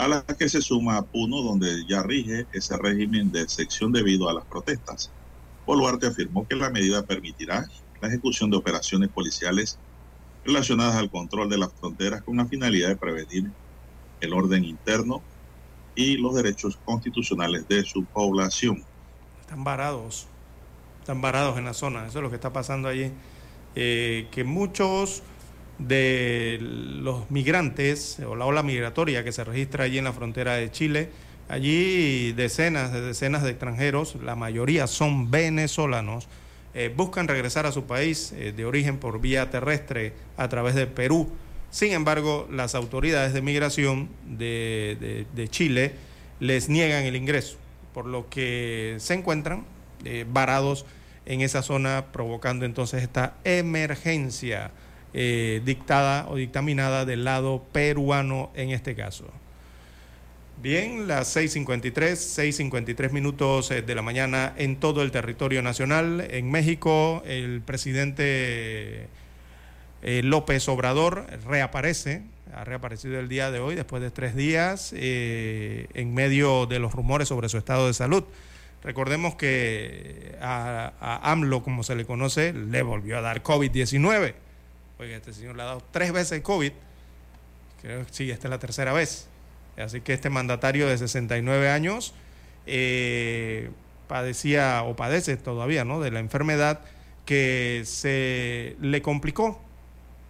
a las que se suma Puno, donde ya rige ese régimen de excepción debido a las protestas. Boluarte afirmó que la medida permitirá la ejecución de operaciones policiales relacionadas al control de las fronteras con la finalidad de prevenir el orden interno y los derechos constitucionales de su población. Están varados, están varados en la zona, eso es lo que está pasando allí. Eh, que muchos de los migrantes o la ola migratoria que se registra allí en la frontera de Chile, allí decenas de decenas de extranjeros, la mayoría son venezolanos, eh, buscan regresar a su país eh, de origen por vía terrestre a través de Perú. Sin embargo, las autoridades de migración de, Chile les niegan el ingreso, por lo que se encuentran eh, varados en esa zona, provocando entonces esta emergencia dictada o dictaminada del lado peruano en este caso. Bien, las 6.53, 6.53 minutos eh, de la mañana en todo el territorio nacional. En México, el presidente eh, López Obrador reaparece, ha reaparecido el día de hoy después de tres días eh, en medio de los rumores sobre su estado de salud. Recordemos que a, a AMLO, como se le conoce, le volvió a dar COVID-19. Oiga, este señor le ha dado tres veces COVID. Creo que sí, esta es la tercera vez. Así que este mandatario de 69 años eh, padecía o padece todavía ¿no? de la enfermedad que se le complicó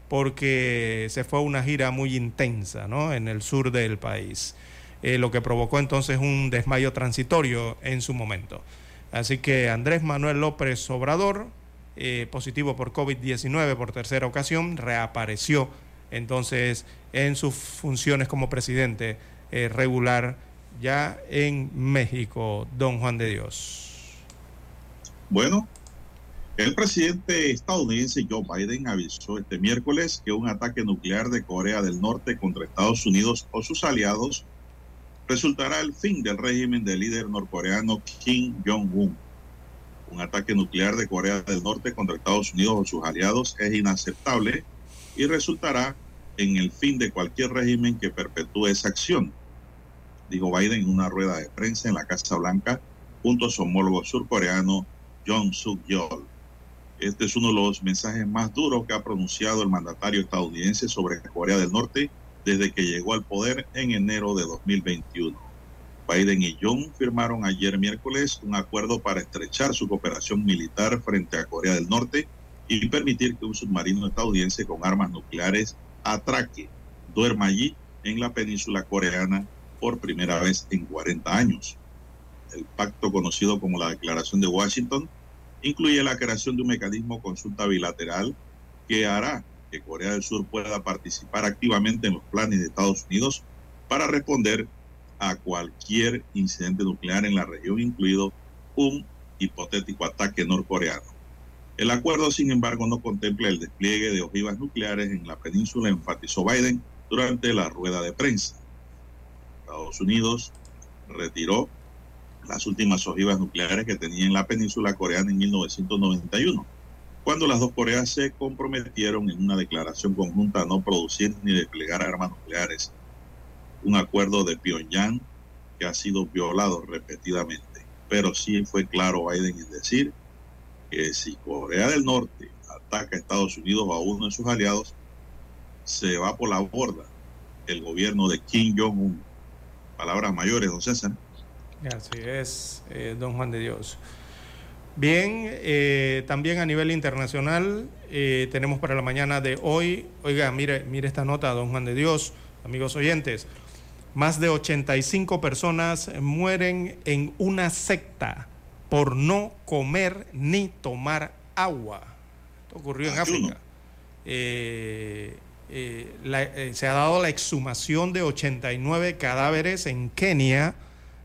porque se fue a una gira muy intensa ¿no? en el sur del país, eh, lo que provocó entonces un desmayo transitorio en su momento. Así que Andrés Manuel López Obrador, eh, positivo por COVID-19 por tercera ocasión, reapareció entonces en sus funciones como presidente eh, regular ya en México, don Juan de Dios. Bueno, el presidente estadounidense Joe Biden avisó este miércoles que un ataque nuclear de Corea del Norte contra Estados Unidos o sus aliados resultará el fin del régimen del líder norcoreano Kim Jong-un. Un ataque nuclear de Corea del Norte contra Estados Unidos o sus aliados es inaceptable y resultará en el fin de cualquier régimen que perpetúe esa acción, dijo Biden en una rueda de prensa en la Casa Blanca junto a su homólogo surcoreano Jong Suk Yeol. Este es uno de los mensajes más duros que ha pronunciado el mandatario estadounidense sobre Corea del Norte desde que llegó al poder en enero de 2021. Biden y Jong firmaron ayer miércoles un acuerdo para estrechar su cooperación militar frente a Corea del Norte y permitir que un submarino estadounidense con armas nucleares atraque, duerma allí en la península coreana por primera vez en 40 años. El pacto conocido como la Declaración de Washington incluye la creación de un mecanismo consulta bilateral que hará que Corea del Sur pueda participar activamente en los planes de Estados Unidos para responder a cualquier incidente nuclear en la región, incluido un hipotético ataque norcoreano. El acuerdo, sin embargo, no contempla el despliegue de ojivas nucleares en la península, enfatizó Biden durante la rueda de prensa. Estados Unidos retiró las últimas ojivas nucleares que tenía en la península coreana en 1991, cuando las dos Coreas se comprometieron en una declaración conjunta a no producir ni desplegar armas nucleares, un acuerdo de Pyongyang que ha sido violado repetidamente. Pero sí fue claro Biden en decir que si Corea del Norte ataca a Estados Unidos o a uno de sus aliados, se va por la borda el gobierno de Kim Jong-un palabras mayores, don César. Así es, eh, don Juan de Dios. Bien, eh, también a nivel internacional eh, tenemos para la mañana de hoy, oiga, mire, mire esta nota, don Juan de Dios, amigos oyentes, más de 85 personas mueren en una secta por no comer ni tomar agua. Esto ocurrió en África. Eh, eh, se ha dado la exhumación de 89 cadáveres en Kenia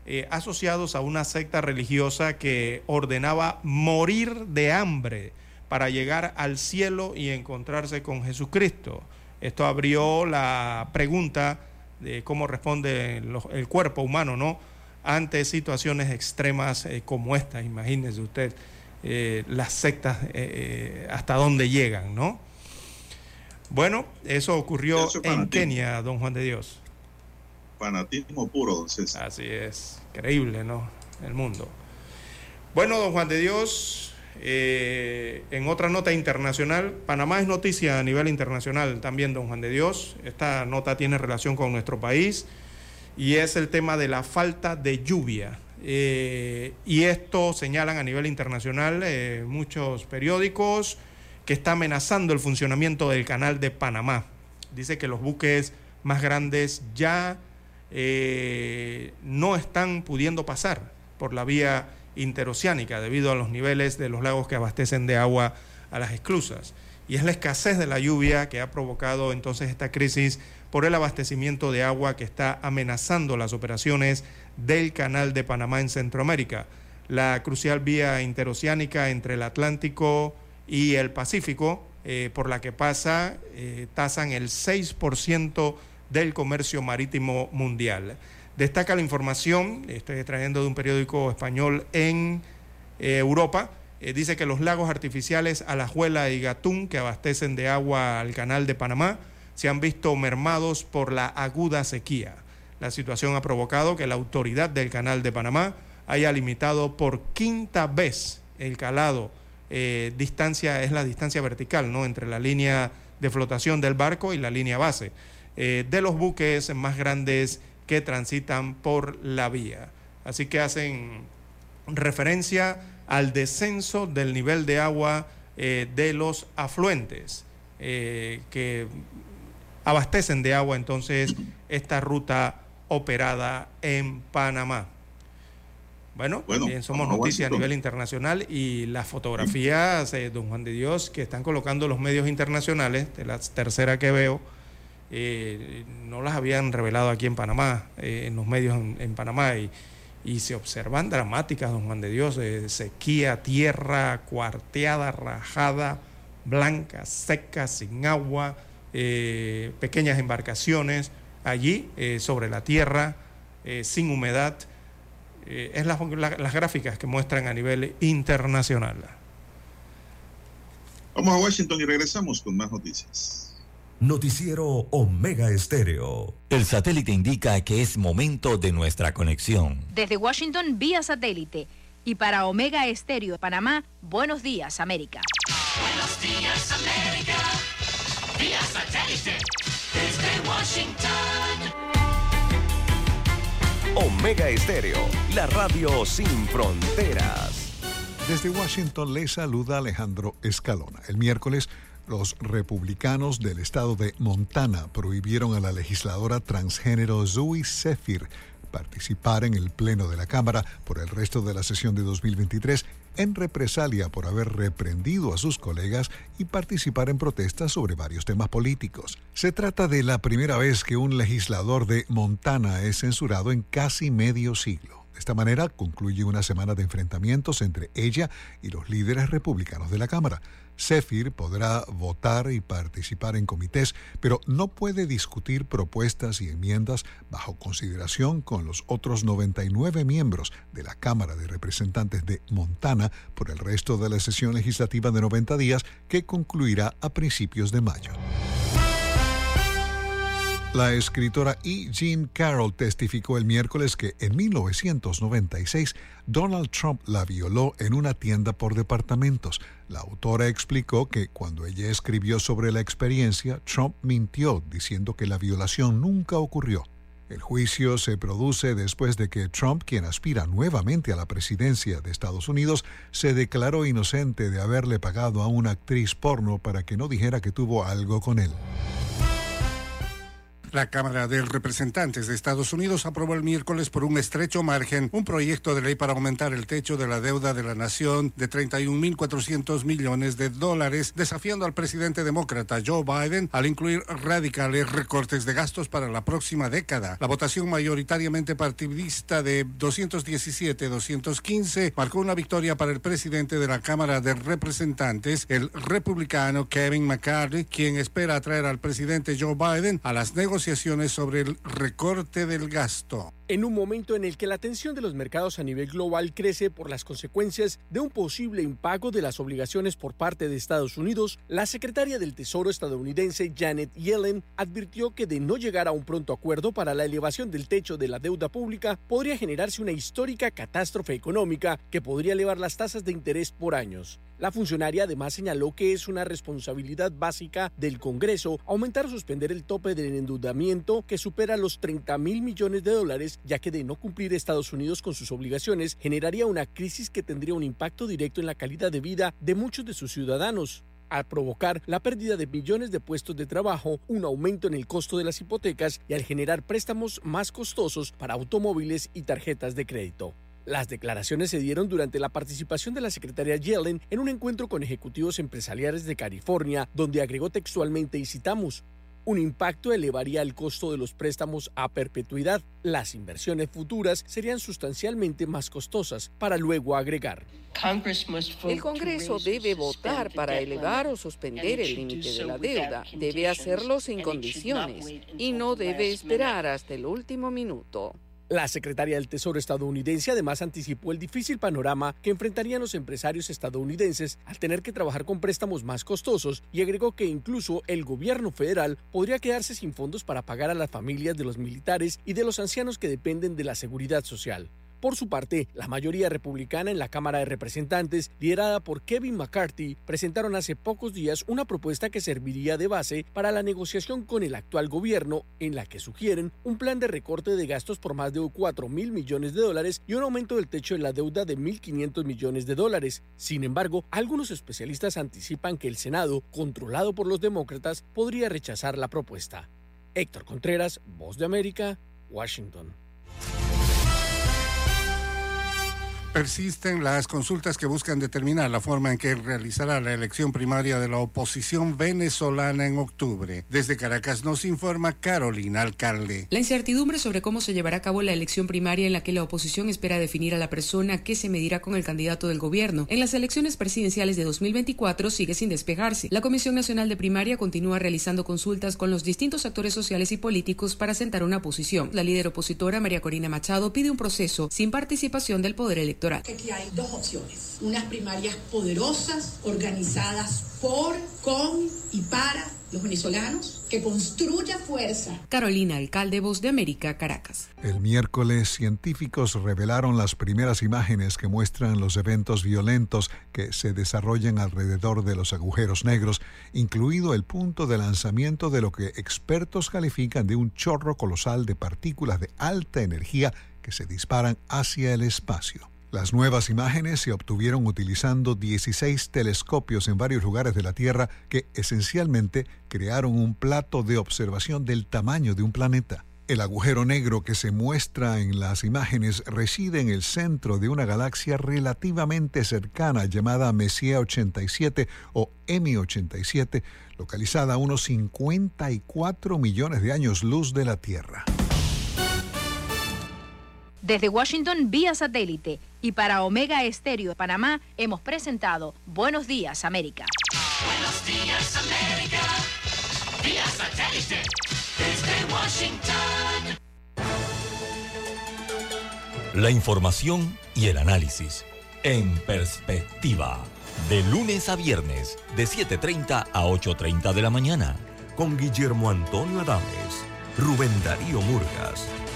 eh, asociados a una secta religiosa que ordenaba morir de hambre para llegar al cielo y encontrarse con Jesucristo. Esto abrió la pregunta de cómo responde el cuerpo humano, ¿no? Ante situaciones extremas eh, como esta, imagínese usted eh, las sectas eh, hasta dónde llegan, ¿no? Bueno, eso ocurrió en Kenia, don Juan de Dios. Fanatismo puro, don César. Así es, increíble, ¿no? El mundo. Bueno, don Juan de Dios, eh, en otra nota internacional, Panamá es noticia a nivel internacional también, don Juan de Dios. Esta nota tiene relación con nuestro país y es el tema de la falta de lluvia. Eh, y esto señalan a nivel internacional eh, muchos periódicos que está amenazando el funcionamiento del canal de Panamá. Dice que los buques más grandes ya no están pudiendo pasar por la vía interoceánica debido a los niveles de los lagos que abastecen de agua a las esclusas. Y es la escasez de la lluvia que ha provocado entonces esta crisis por el abastecimiento de agua que está amenazando las operaciones del Canal de Panamá en Centroamérica. La crucial vía interoceánica entre el Atlántico y el Pacífico, eh, por la que pasa, eh, tasan el 6% del comercio marítimo mundial. Destaca la información, estoy trayendo de un periódico español en eh, Europa, eh, dice que los lagos artificiales Alajuela y Gatún, que abastecen de agua al canal de Panamá, se han visto mermados por la aguda sequía. La situación ha provocado que la autoridad del canal de Panamá haya limitado por quinta vez el calado. Eh, distancia es la distancia vertical, ¿no? Entre la línea de flotación del barco y la línea base. de los buques más grandes que transitan por la vía. Así que hacen referencia al descenso del nivel de agua eh, de los afluentes eh, que abastecen de agua entonces esta ruta operada en Panamá. Bueno, también somos noticias a nivel internacional y las fotografías, de don Juan de Dios, que están colocando los medios internacionales, de la tercera que veo, eh, no las habían revelado aquí en Panamá, eh, en los medios en, Panamá, y, se observan dramáticas, don Juan de Dios, sequía, tierra cuarteada, rajada, blanca, seca, sin agua, eh, pequeñas embarcaciones allí sobre la tierra, sin humedad. es las gráficas que muestran a nivel internacional. Vamos a Washington y regresamos con más noticias. Noticiero Omega Estéreo. El satélite indica que es momento de nuestra conexión. Desde Washington, vía satélite. Y para Omega Estéreo de Panamá, buenos días, América. Buenos días, América. Vía satélite. Desde Washington. Omega Estéreo, la radio sin fronteras. Desde Washington le saluda Alejandro Escalona. El miércoles los republicanos del estado de Montana prohibieron a la legisladora transgénero Zoe Zephyr participar en el Pleno de la Cámara por el resto de la sesión de 2023 en represalia por haber reprendido a sus colegas y participar en protestas sobre varios temas políticos. Se trata de la primera vez que un legislador de Montana es censurado en casi medio siglo. De esta manera concluye una semana de enfrentamientos entre ella y los líderes republicanos de la Cámara. Zephyr podrá votar y participar en comités, pero no puede discutir propuestas y enmiendas bajo consideración con los otros 99 miembros de la Cámara de Representantes de Montana por el resto de la sesión legislativa de 90 días que concluirá a principios de mayo. La escritora E. Jean Carroll testificó el miércoles que en 1996 Donald Trump la violó en una tienda por departamentos. La autora explicó que cuando ella escribió sobre la experiencia, Trump mintió diciendo que la violación nunca ocurrió. El juicio se produce después de que Trump, quien aspira nuevamente a la presidencia de Estados Unidos, se declaró inocente de haberle pagado a una actriz porno para que no dijera que tuvo algo con él. La Cámara de Representantes de Estados Unidos aprobó el miércoles por un estrecho margen un proyecto de ley para aumentar el techo de la deuda de la nación de 31.400 millones de dólares, desafiando al presidente demócrata Joe Biden al incluir radicales recortes de gastos para la próxima década. La votación mayoritariamente partidista de 217-215 marcó una victoria para el presidente de la Cámara de Representantes, el republicano Kevin McCarthy, quien espera atraer al presidente Joe Biden a las negociaciones sobre el recorte del gasto. En un momento en el que la tensión de los mercados a nivel global crece por las consecuencias de un posible impago de las obligaciones por parte de Estados Unidos, la secretaria del Tesoro estadounidense Janet Yellen advirtió que de no llegar a un pronto acuerdo para la elevación del techo de la deuda pública podría generarse una histórica catástrofe económica que podría elevar las tasas de interés por años. La funcionaria además señaló que es una responsabilidad básica del Congreso aumentar o suspender el tope del endeudamiento que supera los 30 mil millones de dólares, ya que de no cumplir Estados Unidos con sus obligaciones generaría una crisis que tendría un impacto directo en la calidad de vida de muchos de sus ciudadanos al provocar la pérdida de millones de puestos de trabajo, un aumento en el costo de las hipotecas y al generar préstamos más costosos para automóviles y tarjetas de crédito. Las declaraciones se dieron durante la participación de la secretaria Yellen en un encuentro con ejecutivos empresariales de California, donde agregó textualmente y citamos, un impacto elevaría el costo de los préstamos a perpetuidad. Las inversiones futuras serían sustancialmente más costosas, para luego agregar. El Congreso debe votar para elevar o suspender el límite de la deuda. Debe hacerlo sin condiciones y no debe esperar hasta el último minuto. La secretaria del Tesoro estadounidense además anticipó el difícil panorama que enfrentarían los empresarios estadounidenses al tener que trabajar con préstamos más costosos y agregó que incluso el gobierno federal podría quedarse sin fondos para pagar a las familias de los militares y de los ancianos que dependen de la seguridad social. Por su parte, la mayoría republicana en la Cámara de Representantes, liderada por Kevin McCarthy, presentaron hace pocos días una propuesta que serviría de base para la negociación con el actual gobierno, en la que sugieren un plan de recorte de gastos por más de 4 mil millones de dólares y un aumento del techo de la deuda de 1.500 millones de dólares. Sin embargo, algunos especialistas anticipan que el Senado, controlado por los demócratas, podría rechazar la propuesta. Héctor Contreras, Voz de América, Washington. Persisten las consultas que buscan determinar la forma en que realizará la elección primaria de la oposición venezolana en octubre. Desde Caracas nos informa Carolina Alcalde. La incertidumbre sobre cómo se llevará a cabo la elección primaria en la que la oposición espera definir a la persona que se medirá con el candidato del gobierno en las elecciones presidenciales de 2024 sigue sin despejarse. La Comisión Nacional de Primaria continúa realizando consultas con los distintos actores sociales y políticos para sentar una posición. La líder opositora María Corina Machado pide un proceso sin participación del poder electoral. Aquí hay dos opciones, unas primarias poderosas, organizadas por, con y para los venezolanos, que construya fuerza. Carolina Alcalde, Voz de América, Caracas. El miércoles, científicos revelaron las primeras imágenes que muestran los eventos violentos que se desarrollan alrededor de los agujeros negros, incluido el punto de lanzamiento de lo que expertos califican de un chorro colosal de partículas de alta energía que se disparan hacia el espacio. Las nuevas imágenes se obtuvieron utilizando 16 telescopios en varios lugares de la Tierra que esencialmente crearon un plato de observación del tamaño de un planeta. El agujero negro que se muestra en las imágenes reside en el centro de una galaxia relativamente cercana llamada Messier 87 o M87, localizada a unos 54 millones de años luz de la Tierra. Desde Washington vía satélite y para Omega Estéreo de Panamá hemos presentado Buenos Días América. Buenos días, América. Vía satélite. Desde Washington. La información y el análisis. En perspectiva. De lunes a viernes, de 7.30 a 8.30 de la mañana. Con Guillermo Antonio Adames, Rubén Darío Murgas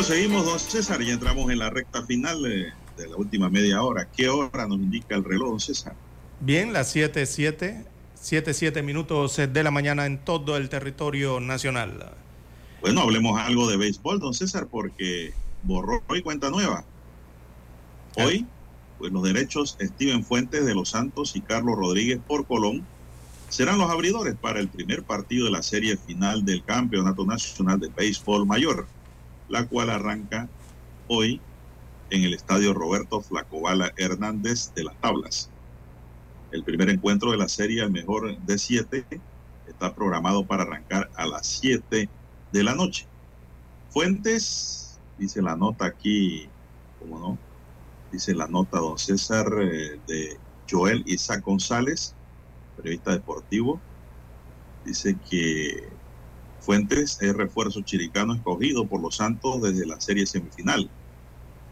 Bueno, seguimos, don César, y entramos en la recta final. eh, de la última media hora. ¿Qué hora nos indica el reloj, don César? Bien, las 7, 7, 7, 7 minutos de la mañana en todo el territorio nacional. Bueno, hablemos algo de béisbol, don César, porque borró hoy cuenta nueva. Hoy, pues los derechos Steven Fuentes de Los Santos y Carlos Rodríguez por Colón serán los abridores para el primer partido de la serie final del Campeonato Nacional de Béisbol Mayor, la cual arranca hoy en el estadio Roberto Flacobala Hernández de las Tablas. El primer encuentro de la serie, el mejor de siete, está programado para arrancar a las 7 de la noche. Fuentes, dice la nota aquí, ¿cómo no? Dice la nota don César eh, de Joel Isaac González, periodista deportivo, dice que Fuentes es refuerzo chiricano escogido por los Santos desde la serie semifinal.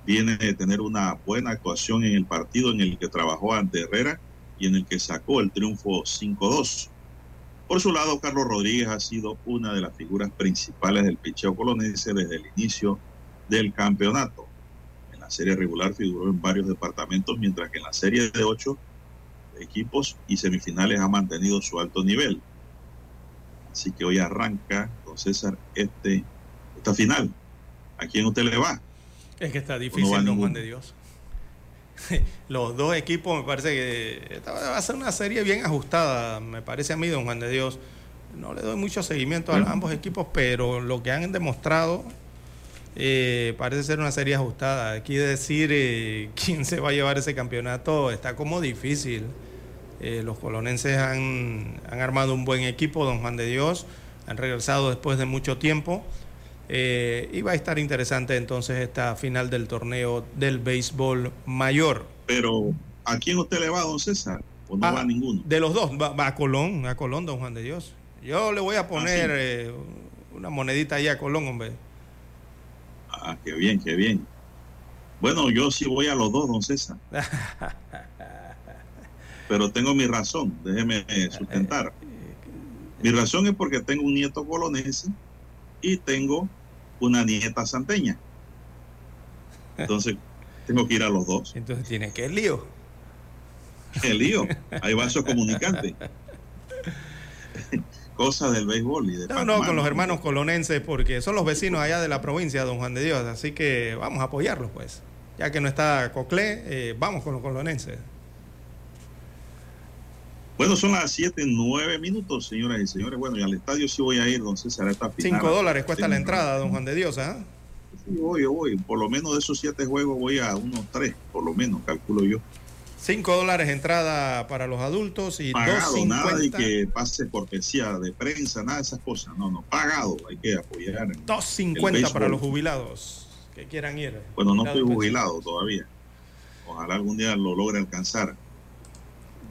Viene de tener una buena actuación en el partido en el que trabajó ante Herrera y en el que sacó el triunfo 5-2. Por su lado, Carlos Rodríguez ha sido una de las figuras principales del picheo colonense desde el inicio del campeonato. En la serie regular figuró en varios departamentos, mientras que en la serie de ocho equipos y semifinales ha mantenido su alto nivel. Así que hoy arranca, don César, este, esta final. ¿A quién usted le va? Es que está no difícil, don ninguno. Juan de Dios. Los dos equipos me parece que esta va a ser una serie bien ajustada, me parece a mí, don Juan de Dios. No le doy mucho seguimiento a ambos equipos, pero lo que han demostrado eh, parece ser una serie ajustada. Aquí decir eh, quién se va a llevar ese campeonato está como difícil. Eh, los colonenses han, han armado un buen equipo, don Juan de Dios, han regresado después de mucho tiempo. Eh, y va a estar interesante entonces esta final del torneo del béisbol mayor. Pero, ¿a quién usted le va, don César? ¿O no Ah, va a ninguno? De los dos, va, va a Colón, a Colón, don Juan de Dios. Yo le voy a poner sí. eh, una monedita ahí a Colón, hombre. Ah, qué bien, qué bien. Bueno, yo sí voy a los dos, don César. Pero tengo mi razón, déjeme eh, sustentar. Mi razón es porque tengo un nieto colonense y tengo una nieta santeña. Entonces, tengo que ir a los dos. Entonces tiene que ir lío. El lío. Hay vasos comunicantes. Cosas del béisbol y de No, Panamá, no, con los hermanos colonenses, porque son los vecinos allá de la provincia, don Juan de Dios. Así que vamos a apoyarlos, pues. Ya que no está Coclé, eh, vamos con los colonenses. Bueno, son las 7, 9 minutos, señoras y señores. Bueno, y al estadio sí voy a ir, don César, a esta final. Cinco dólares cuesta Sí, la entrada, don Juan de Dios, ¿ah? Sí, voy, yo voy. Por lo menos de esos siete juegos voy a unos tres, por lo menos, calculo yo. Cinco dólares entrada para los adultos y Pagado, nada de que pase cortesía de prensa, nada de esas cosas. No, no, pagado. Hay que apoyar. el 250 para los jubilados que quieran ir. Bueno, no estoy jubilado todavía. Ojalá algún día lo logre alcanzar.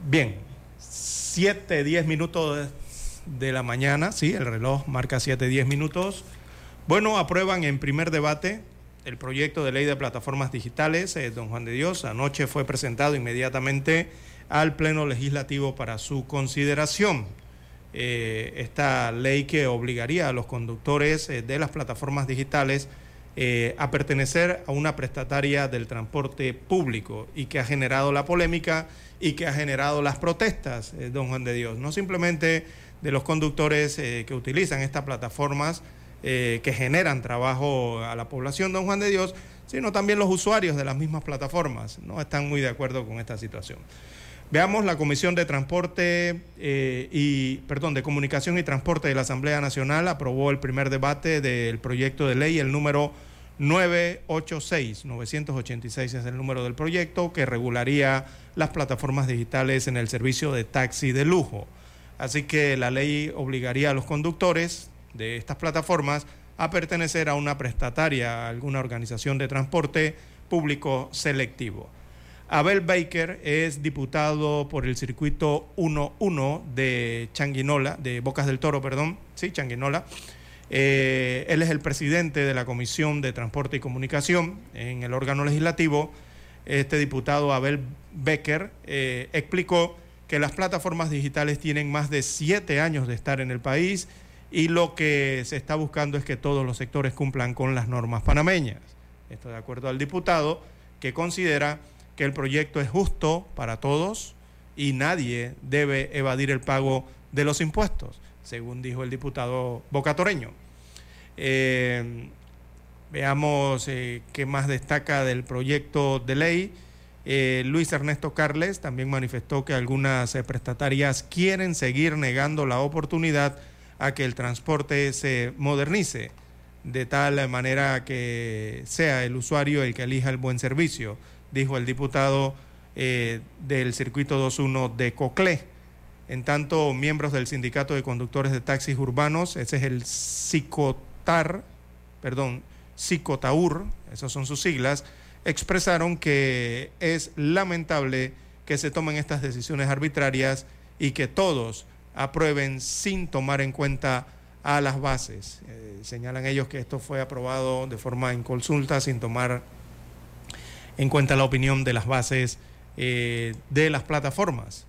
Bien, 7, 10 minutos de, la mañana, sí, el reloj marca 7, 10 minutos. Bueno, aprueban en primer debate el proyecto de ley de plataformas digitales, eh, don Juan de Dios. Anoche fue presentado inmediatamente al Pleno Legislativo para su consideración. Eh, esta ley que obligaría a los conductores eh, de las plataformas digitales a pertenecer a una prestataria del transporte público y que ha generado la polémica y que ha generado las protestas, eh, don Juan de Dios. No simplemente de los conductores eh, que utilizan estas plataformas eh, que generan trabajo a la población, don Juan de Dios, sino también los usuarios de las mismas plataformas. No están muy de acuerdo con esta situación. Veamos la Comisión de Transporte y, perdón, de Comunicación y Transporte de la Asamblea Nacional aprobó el primer debate del proyecto de ley, el número 986, 986 es el número del proyecto que regularía las plataformas digitales en el servicio de taxi de lujo. Así que la ley obligaría a los conductores de estas plataformas a pertenecer a una prestataria, a alguna organización de transporte público selectivo. Abel Baker es diputado por el circuito 1-1 de Changuinola, de Bocas del Toro, perdón, sí, Changuinola. Eh, él es el presidente de la Comisión de Transporte y Comunicación en el órgano legislativo. Este diputado Abel Becker eh, explicó que las plataformas digitales tienen más de siete años de estar en el país y lo que se está buscando es que todos los sectores cumplan con las normas panameñas. Esto de acuerdo al diputado que considera que el proyecto es justo para todos y nadie debe evadir el pago de los impuestos, según dijo el diputado bocatoreño. Eh, veamos eh, qué más destaca del proyecto de ley. Eh, Luis Ernesto Carles también manifestó que algunas prestatarias quieren seguir negando la oportunidad a que el transporte se modernice de tal manera que sea el usuario el que elija el buen servicio, dijo el diputado del circuito 21 de Coclé. En tanto, miembros del sindicato de conductores de taxis urbanos, ese es el Psicotar, perdón, Psicotaur, esas son sus siglas, expresaron que es lamentable que se tomen estas decisiones arbitrarias y que todos aprueben sin tomar en cuenta a las bases. Eh, señalan ellos que esto fue aprobado de forma inconsulta, sin tomar en cuenta la opinión de las bases eh, de las plataformas.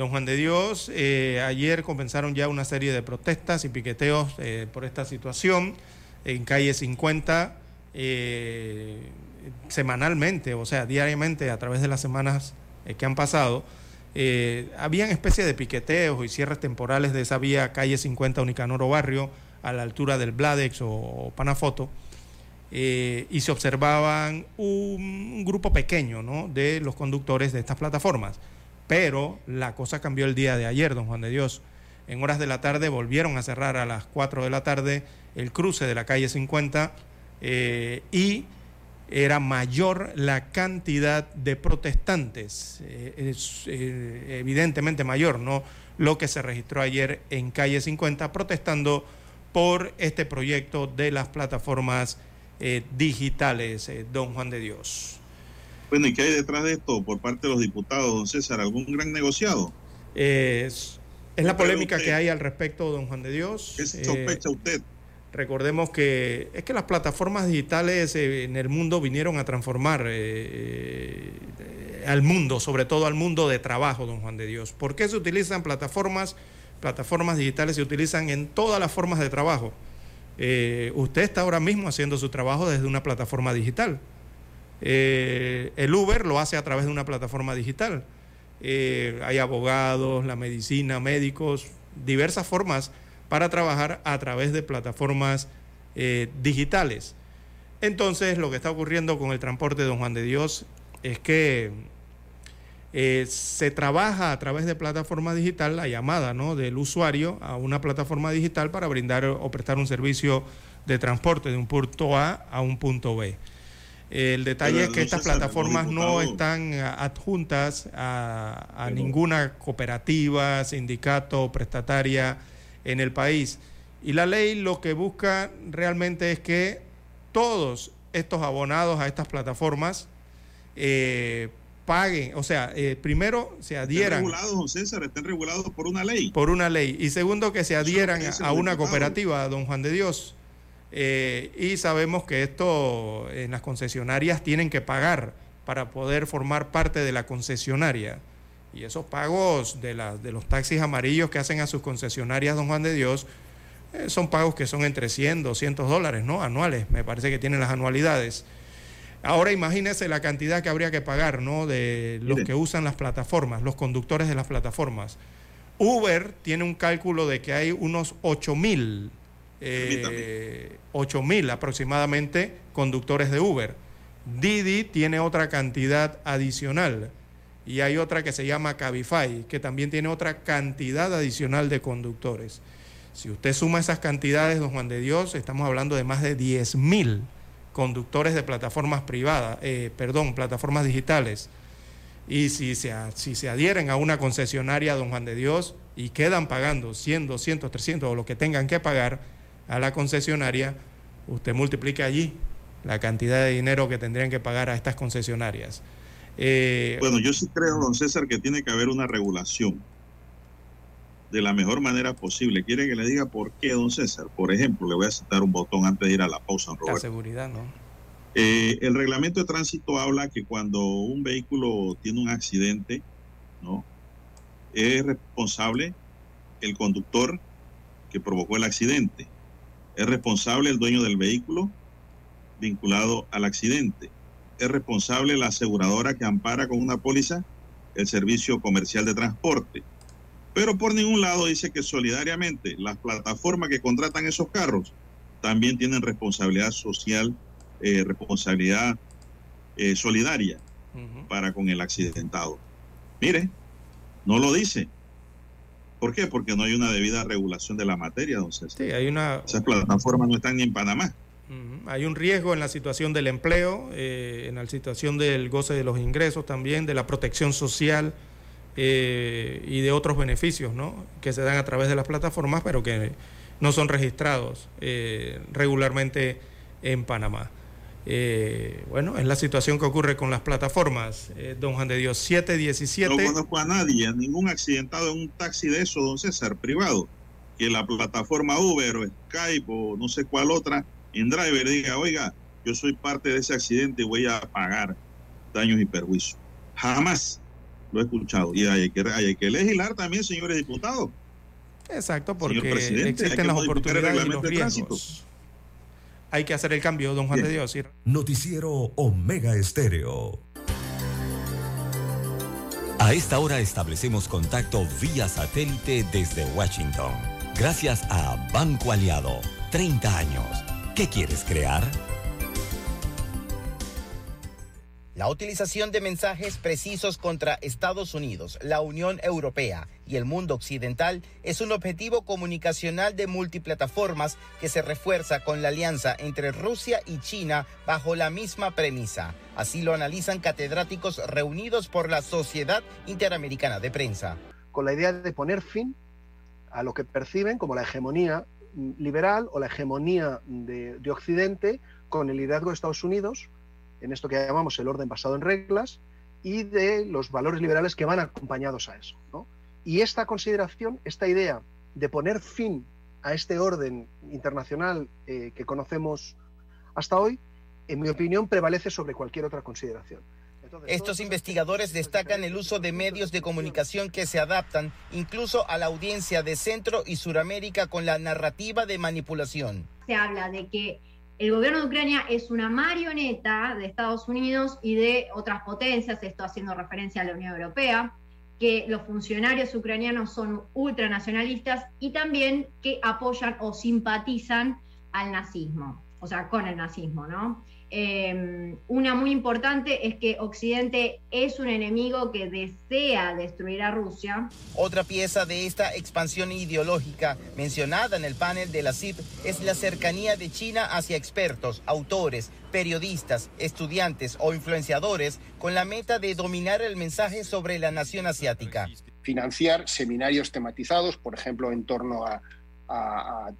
Don Juan de Dios, eh, ayer comenzaron ya una serie de protestas y piqueteos eh, por esta situación en calle 50, eh, semanalmente, o sea, diariamente a través de las semanas que han pasado. Habían especie de piqueteos y cierres temporales de esa vía calle 50 Unicanoro Barrio a la altura del Bladex o, Panafoto y se observaban un, grupo pequeño de los conductores de estas plataformas. Pero la cosa cambió el día de ayer, don Juan de Dios. En horas de la tarde volvieron a cerrar a las 4 de la tarde el cruce de la calle 50 eh, y era mayor la cantidad de protestantes, eh, es eh, evidentemente mayor, ¿no? Lo que se registró ayer en calle 50 protestando por este proyecto de las plataformas digitales, don Juan de Dios. Bueno, ¿y qué hay detrás de esto por parte de los diputados, don César? ¿Algún gran negociado? Es, es la polémica que hay al respecto, don Juan de Dios. ¿Qué sospecha usted? Recordemos que es que las plataformas digitales eh, en el mundo vinieron a transformar eh, eh, al mundo, sobre todo al mundo de trabajo, don Juan de Dios. ¿Por qué se utilizan plataformas? Plataformas digitales se utilizan en todas las formas de trabajo. Eh, usted está ahora mismo haciendo su trabajo desde una plataforma digital. Eh, el Uber lo hace a través de una plataforma digital. Eh, hay abogados, la medicina, médicos, diversas formas para trabajar a través de plataformas eh, digitales. Entonces, lo que está ocurriendo con el transporte de Don Juan de Dios es que se trabaja a través de plataforma digital, la llamada ¿no? del usuario a una plataforma digital para brindar o prestar un servicio de transporte de un punto A a un punto B. El detalle es que estas plataformas no están adjuntas a, a Pero- ninguna cooperativa, sindicato, prestataria en el país. Y la ley lo que busca realmente es que todos estos abonados a estas plataformas eh, paguen, o sea, eh, primero se Están adhieran regulados, don César, están regulados por una ley. por una ley. Y segundo, que se adhieran a una cooperativa, don Juan de Dios. Eh, y sabemos que esto en las concesionarias tienen que pagar para poder formar parte de la concesionaria. Y esos pagos de, la- de los taxis amarillos que hacen a sus concesionarias, don Juan de Dios, eh, son pagos que son entre 100, 200 dólares, ¿no? Anuales, me parece que tienen las anualidades. Ahora imagínese la cantidad que habría que pagar, ¿no? De los que usan las plataformas, los conductores de las plataformas. Uber tiene un cálculo de que hay unos 8 mil, eh, 8 mil aproximadamente conductores de Uber. Didi tiene otra cantidad adicional y hay otra que se llama Cabify, que también tiene otra cantidad adicional de conductores. Si usted suma esas cantidades, don Juan de Dios, estamos hablando de más de 10 mil conductores de plataformas privadas, eh, perdón, plataformas digitales. Y si se, si se adhieren a una concesionaria, don Juan de Dios, y quedan pagando 100, 200, 300 o lo que tengan que pagar a la concesionaria, usted multiplica allí la cantidad de dinero que tendrían que pagar a estas concesionarias. Eh, Bueno, yo sí creo, don César, que tiene que haber una regulación de la mejor manera posible. ¿Quiere que le diga por qué, don César? Por ejemplo, le voy a citar un botón antes de ir a la pausa, don la Roberto. seguridad, ¿no? Eh, el reglamento de tránsito habla que cuando un vehículo tiene un accidente, ¿no? Es responsable el conductor que provocó el accidente. Es responsable el dueño del vehículo vinculado al accidente. es responsable la aseguradora que ampara con una póliza el servicio comercial de transporte. Pero por ningún lado dice que solidariamente las plataformas que contratan esos carros también tienen responsabilidad social, eh, responsabilidad eh, solidaria para con el accidentado. Mire, no lo dice. ¿Por qué? Porque no hay una debida regulación de la materia, don César. Sí, hay una... Esas plataformas no están ni en Panamá. Hay un riesgo en la situación del empleo, eh, en la situación del goce de los ingresos también, de la protección social eh, y de otros beneficios ¿no? que se dan a través de las plataformas, pero que no son registrados eh, regularmente en Panamá. Eh, bueno, es la situación que ocurre con las plataformas. Eh, don Juan de Dios, 717. No conozco a nadie, a ningún accidentado en un taxi de eso, don César, privado, que la plataforma Uber o Skype o no sé cuál otra, en driver diga, oiga, yo soy parte de ese accidente y voy a pagar daños y perjuicios. Jamás lo he escuchado. Y hay que, hay que legislar también, señores diputados. Exacto, porque existen las oportunidades y los riesgos. Hay que hacer el cambio, don Juan de Dios. Noticiero Omega Estéreo. A esta hora establecemos contacto vía satélite desde Washington. Gracias a Banco Aliado. 30 años. ¿Qué quieres crear? La utilización de mensajes precisos contra Estados Unidos, la Unión Europea y el mundo occidental es un objetivo comunicacional de multiplataformas que se refuerza con la alianza entre Rusia y China bajo la misma premisa. Así lo analizan catedráticos reunidos por la Sociedad Interamericana de Prensa. con la idea de poner fin a lo que perciben como la hegemonía liberal o la hegemonía de Occidente con el liderazgo de Estados Unidos, en esto que llamamos el orden basado en reglas, y de los valores liberales que van acompañados a eso. ¿no? Y esta consideración, esta idea de poner fin a este orden internacional eh, que conocemos hasta hoy, en mi opinión, prevalece sobre cualquier otra consideración. Estos investigadores destacan el uso de medios de comunicación que se adaptan incluso a la audiencia de Centro y Suramérica con la narrativa de manipulación. se habla de que el gobierno de Ucrania es una marioneta de Estados Unidos y de otras potencias, esto haciendo referencia a la Unión Europea, que los funcionarios ucranianos son ultranacionalistas y también que apoyan o simpatizan al nazismo, o sea, con el nazismo, ¿no? Eh, una muy importante es que Occidente es un enemigo que desea destruir a Rusia, Otra pieza de esta expansión ideológica mencionada en el panel de la CIP es la cercanía de China hacia expertos, autores, periodistas, estudiantes o influenciadores con la meta de dominar el mensaje sobre la nación asiática. financiar seminarios tematizados, por ejemplo, en torno a, a-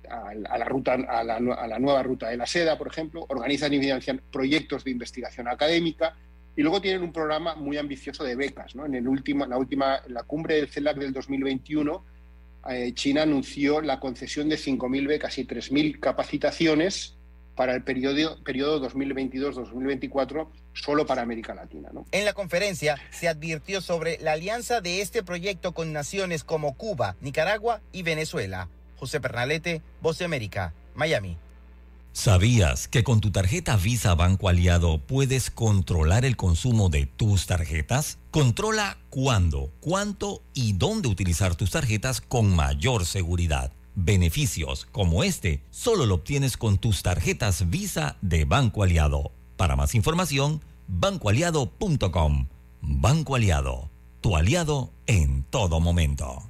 la ruta, a la, nueva ruta de la seda, por ejemplo, organizan y financian proyectos de investigación académica y luego tienen un programa muy ambicioso de becas. En el último, la última, la cumbre del CELAC del 2021, eh, China anunció la concesión de 5.000 becas y 3.000 capacitaciones para el periodo, periodo 2022-2024 solo para América Latina. En la conferencia se advirtió sobre la alianza de este proyecto con naciones como Cuba, Nicaragua y Venezuela. José Pernalete, Voz América, Miami. ¿Sabías que con tu tarjeta Visa Banco Aliado puedes controlar el consumo de tus tarjetas? Controla cuándo, cuánto y dónde utilizar tus tarjetas con mayor seguridad. Beneficios como este solo lo obtienes con tus tarjetas Visa de Banco Aliado. Para más información, bancoaliado.com. Banco Aliado, tu aliado en todo momento.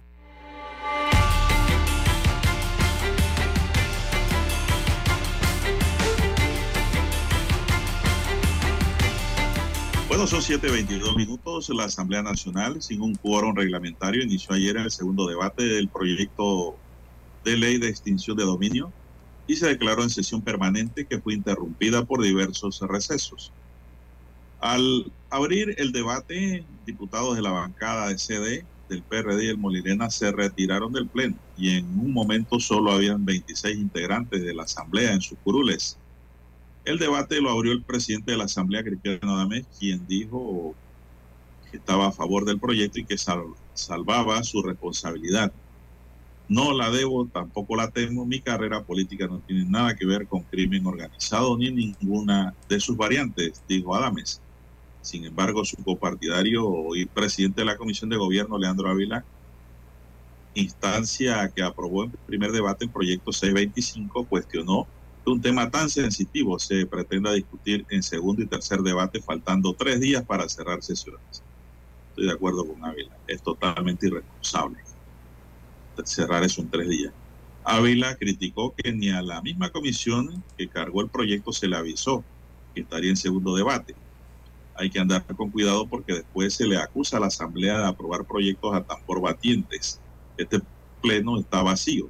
Bueno, son 7.22 minutos. La Asamblea Nacional, sin un quórum reglamentario, inició ayer el segundo debate del proyecto de ley de extinción de dominio y se declaró en sesión permanente que fue interrumpida por diversos recesos. Al abrir el debate, diputados de la bancada de CD, del PRD y el Molirena se retiraron del pleno y en un momento solo habían 26 integrantes de la Asamblea en sus curules. El debate lo abrió el presidente de la Asamblea, Cristiano Adamés, quien dijo que estaba a favor del proyecto y que sal- salvaba su responsabilidad. No la debo, tampoco la temo. Mi carrera política no tiene nada que ver con crimen organizado ni ninguna de sus variantes, dijo Adames. Sin embargo, su copartidario y presidente de la Comisión de Gobierno, Leandro Ávila, instancia que aprobó en primer debate el proyecto 625, cuestionó un tema tan sensitivo se pretenda discutir en segundo y tercer debate, faltando tres días para cerrar sesiones. Estoy de acuerdo con Ávila, es totalmente irresponsable cerrar eso en tres días. Ávila criticó que ni a la misma comisión que cargó el proyecto se le avisó que estaría en segundo debate. Hay que andar con cuidado porque después se le acusa a la Asamblea de aprobar proyectos a tambor batientes. Este pleno está vacío.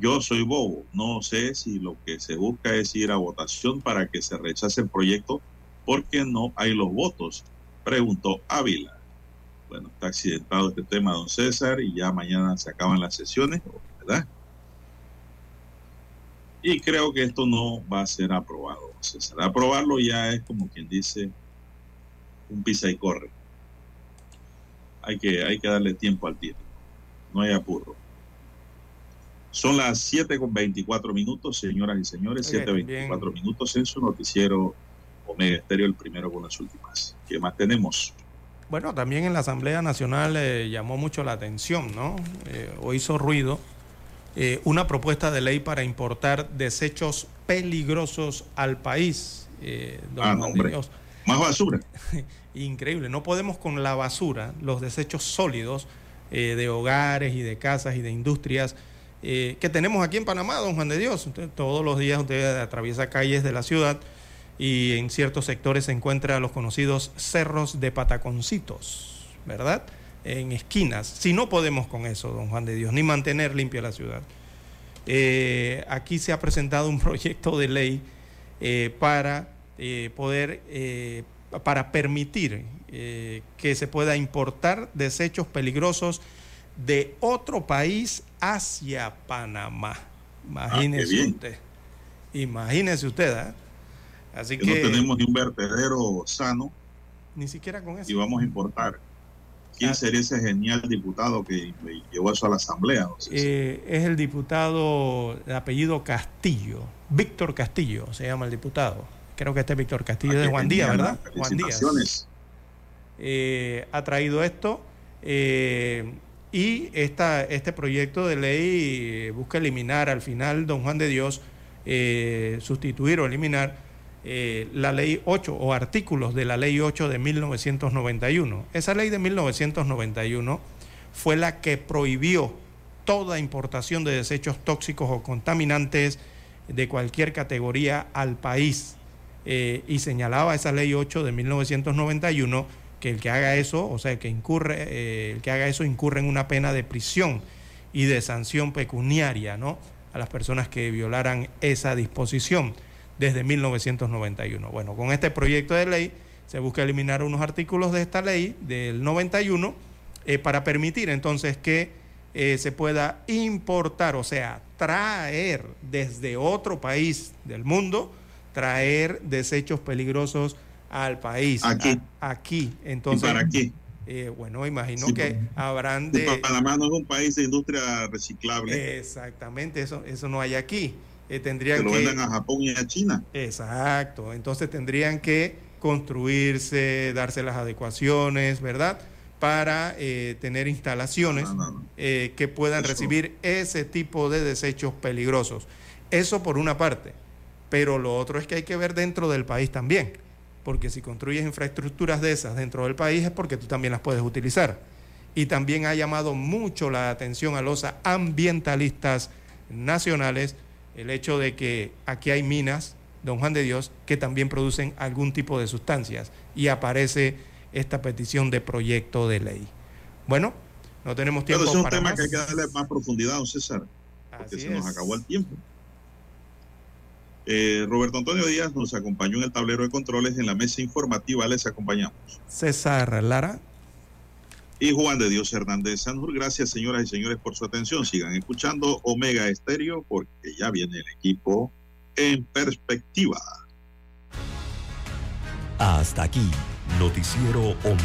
Yo soy bobo, no sé si lo que se busca es ir a votación para que se rechace el proyecto porque no hay los votos, preguntó Ávila. Bueno, está accidentado este tema, don César, y ya mañana se acaban las sesiones, ¿verdad? Y creo que esto no va a ser aprobado, don César. Aprobarlo ya es como quien dice un pisa y corre. Hay que, hay que darle tiempo al tiempo. No hay apuro. Son las 7 con 24 minutos, señoras y señores, Ok, 7 24 minutos en su noticiero Omega Estéreo, el primero con las últimas. ¿Qué más tenemos? Bueno, también en la Asamblea Nacional eh, llamó mucho la atención, ¿no? Eh, o hizo ruido eh, una propuesta de ley para importar desechos peligrosos al país. eh, don Ah, no. Dios. Más basura. Increíble, no podemos con la basura, los desechos sólidos de hogares y de casas y de industrias eh, que tenemos aquí en Panamá, don Juan de Dios. Todos los días usted atraviesa calles de la ciudad y en ciertos sectores se encuentran los conocidos cerros de pataconcitos, ¿verdad? En esquinas. Si no podemos con eso, don Juan de Dios, ni mantener limpia la ciudad. Eh, aquí se ha presentado un proyecto de ley eh, para poder, para permitir que se pueda importar desechos peligrosos de otro país hacia Panamá. Imagínese bien. usted. Imagínese usted, ¿ah? Así que, que no tenemos ni un vertedero sano ni siquiera con eso. y vamos a importar. ¿Quién sería ese genial diputado que llevó eso a la Asamblea? No sé. Eh, es el diputado de apellido Castillo, Víctor Castillo se llama el diputado. Creo que este es Víctor Castillo Ah, de Juan Díaz, ¿verdad? Juan Díaz. Eh, ha traído esto eh, y este proyecto de ley eh, busca eliminar al final, don Juan de Dios, eh, sustituir o eliminar eh, la ley 8 o artículos de la ley 8 de 1991. Esa ley de 1991 fue la que prohibió toda importación de desechos tóxicos o contaminantes de cualquier categoría al país. Y señalaba esa ley 8 de 1991 que el que haga eso, o sea, que incurre, eh, el que haga eso incurre en una pena de prisión y de sanción pecuniaria, ¿no? A las personas que violaran esa disposición desde 1991. Bueno, con este proyecto de ley se busca eliminar unos artículos de esta ley del 91 eh, para permitir entonces que eh, se pueda importar, o sea, traer desde otro país del mundo, traer desechos peligrosos al país. Aquí. A- aquí. Entonces, ¿Y para qué? Eh, bueno, imagino Sí, que pero- habrán de... Panamá no es un país de industria reciclable. Exactamente, eso, eso no hay aquí. Eh, tendrían que lo vendan a Japón y a China. Exacto, entonces tendrían que construirse, darse las adecuaciones, ¿verdad? Para eh, tener instalaciones eh, que puedan Eso. recibir ese tipo de desechos peligrosos. Eso por una parte, pero lo otro es que hay que ver dentro del país también, porque si construyes infraestructuras de esas dentro del país es porque tú también las puedes utilizar. Y también ha llamado mucho la atención a los ambientalistas nacionales el hecho de que aquí hay minas, don Juan de Dios, que también producen algún tipo de sustancias y aparece esta petición de proyecto de ley. Bueno, no tenemos Pero tiempo ese es un para tema más. que hay que darle más profundidad, don César, porque Así se nos acabó el tiempo. Eh, Roberto Antonio Díaz nos acompañó en el tablero de controles en la mesa informativa, les acompañamos. César Lara. Y Juan de Dios Hernández Sanjur, gracias señoras y señores por su atención. Sigan escuchando Omega Estéreo porque ya viene el equipo en perspectiva. Hasta aquí, Noticiero Omega.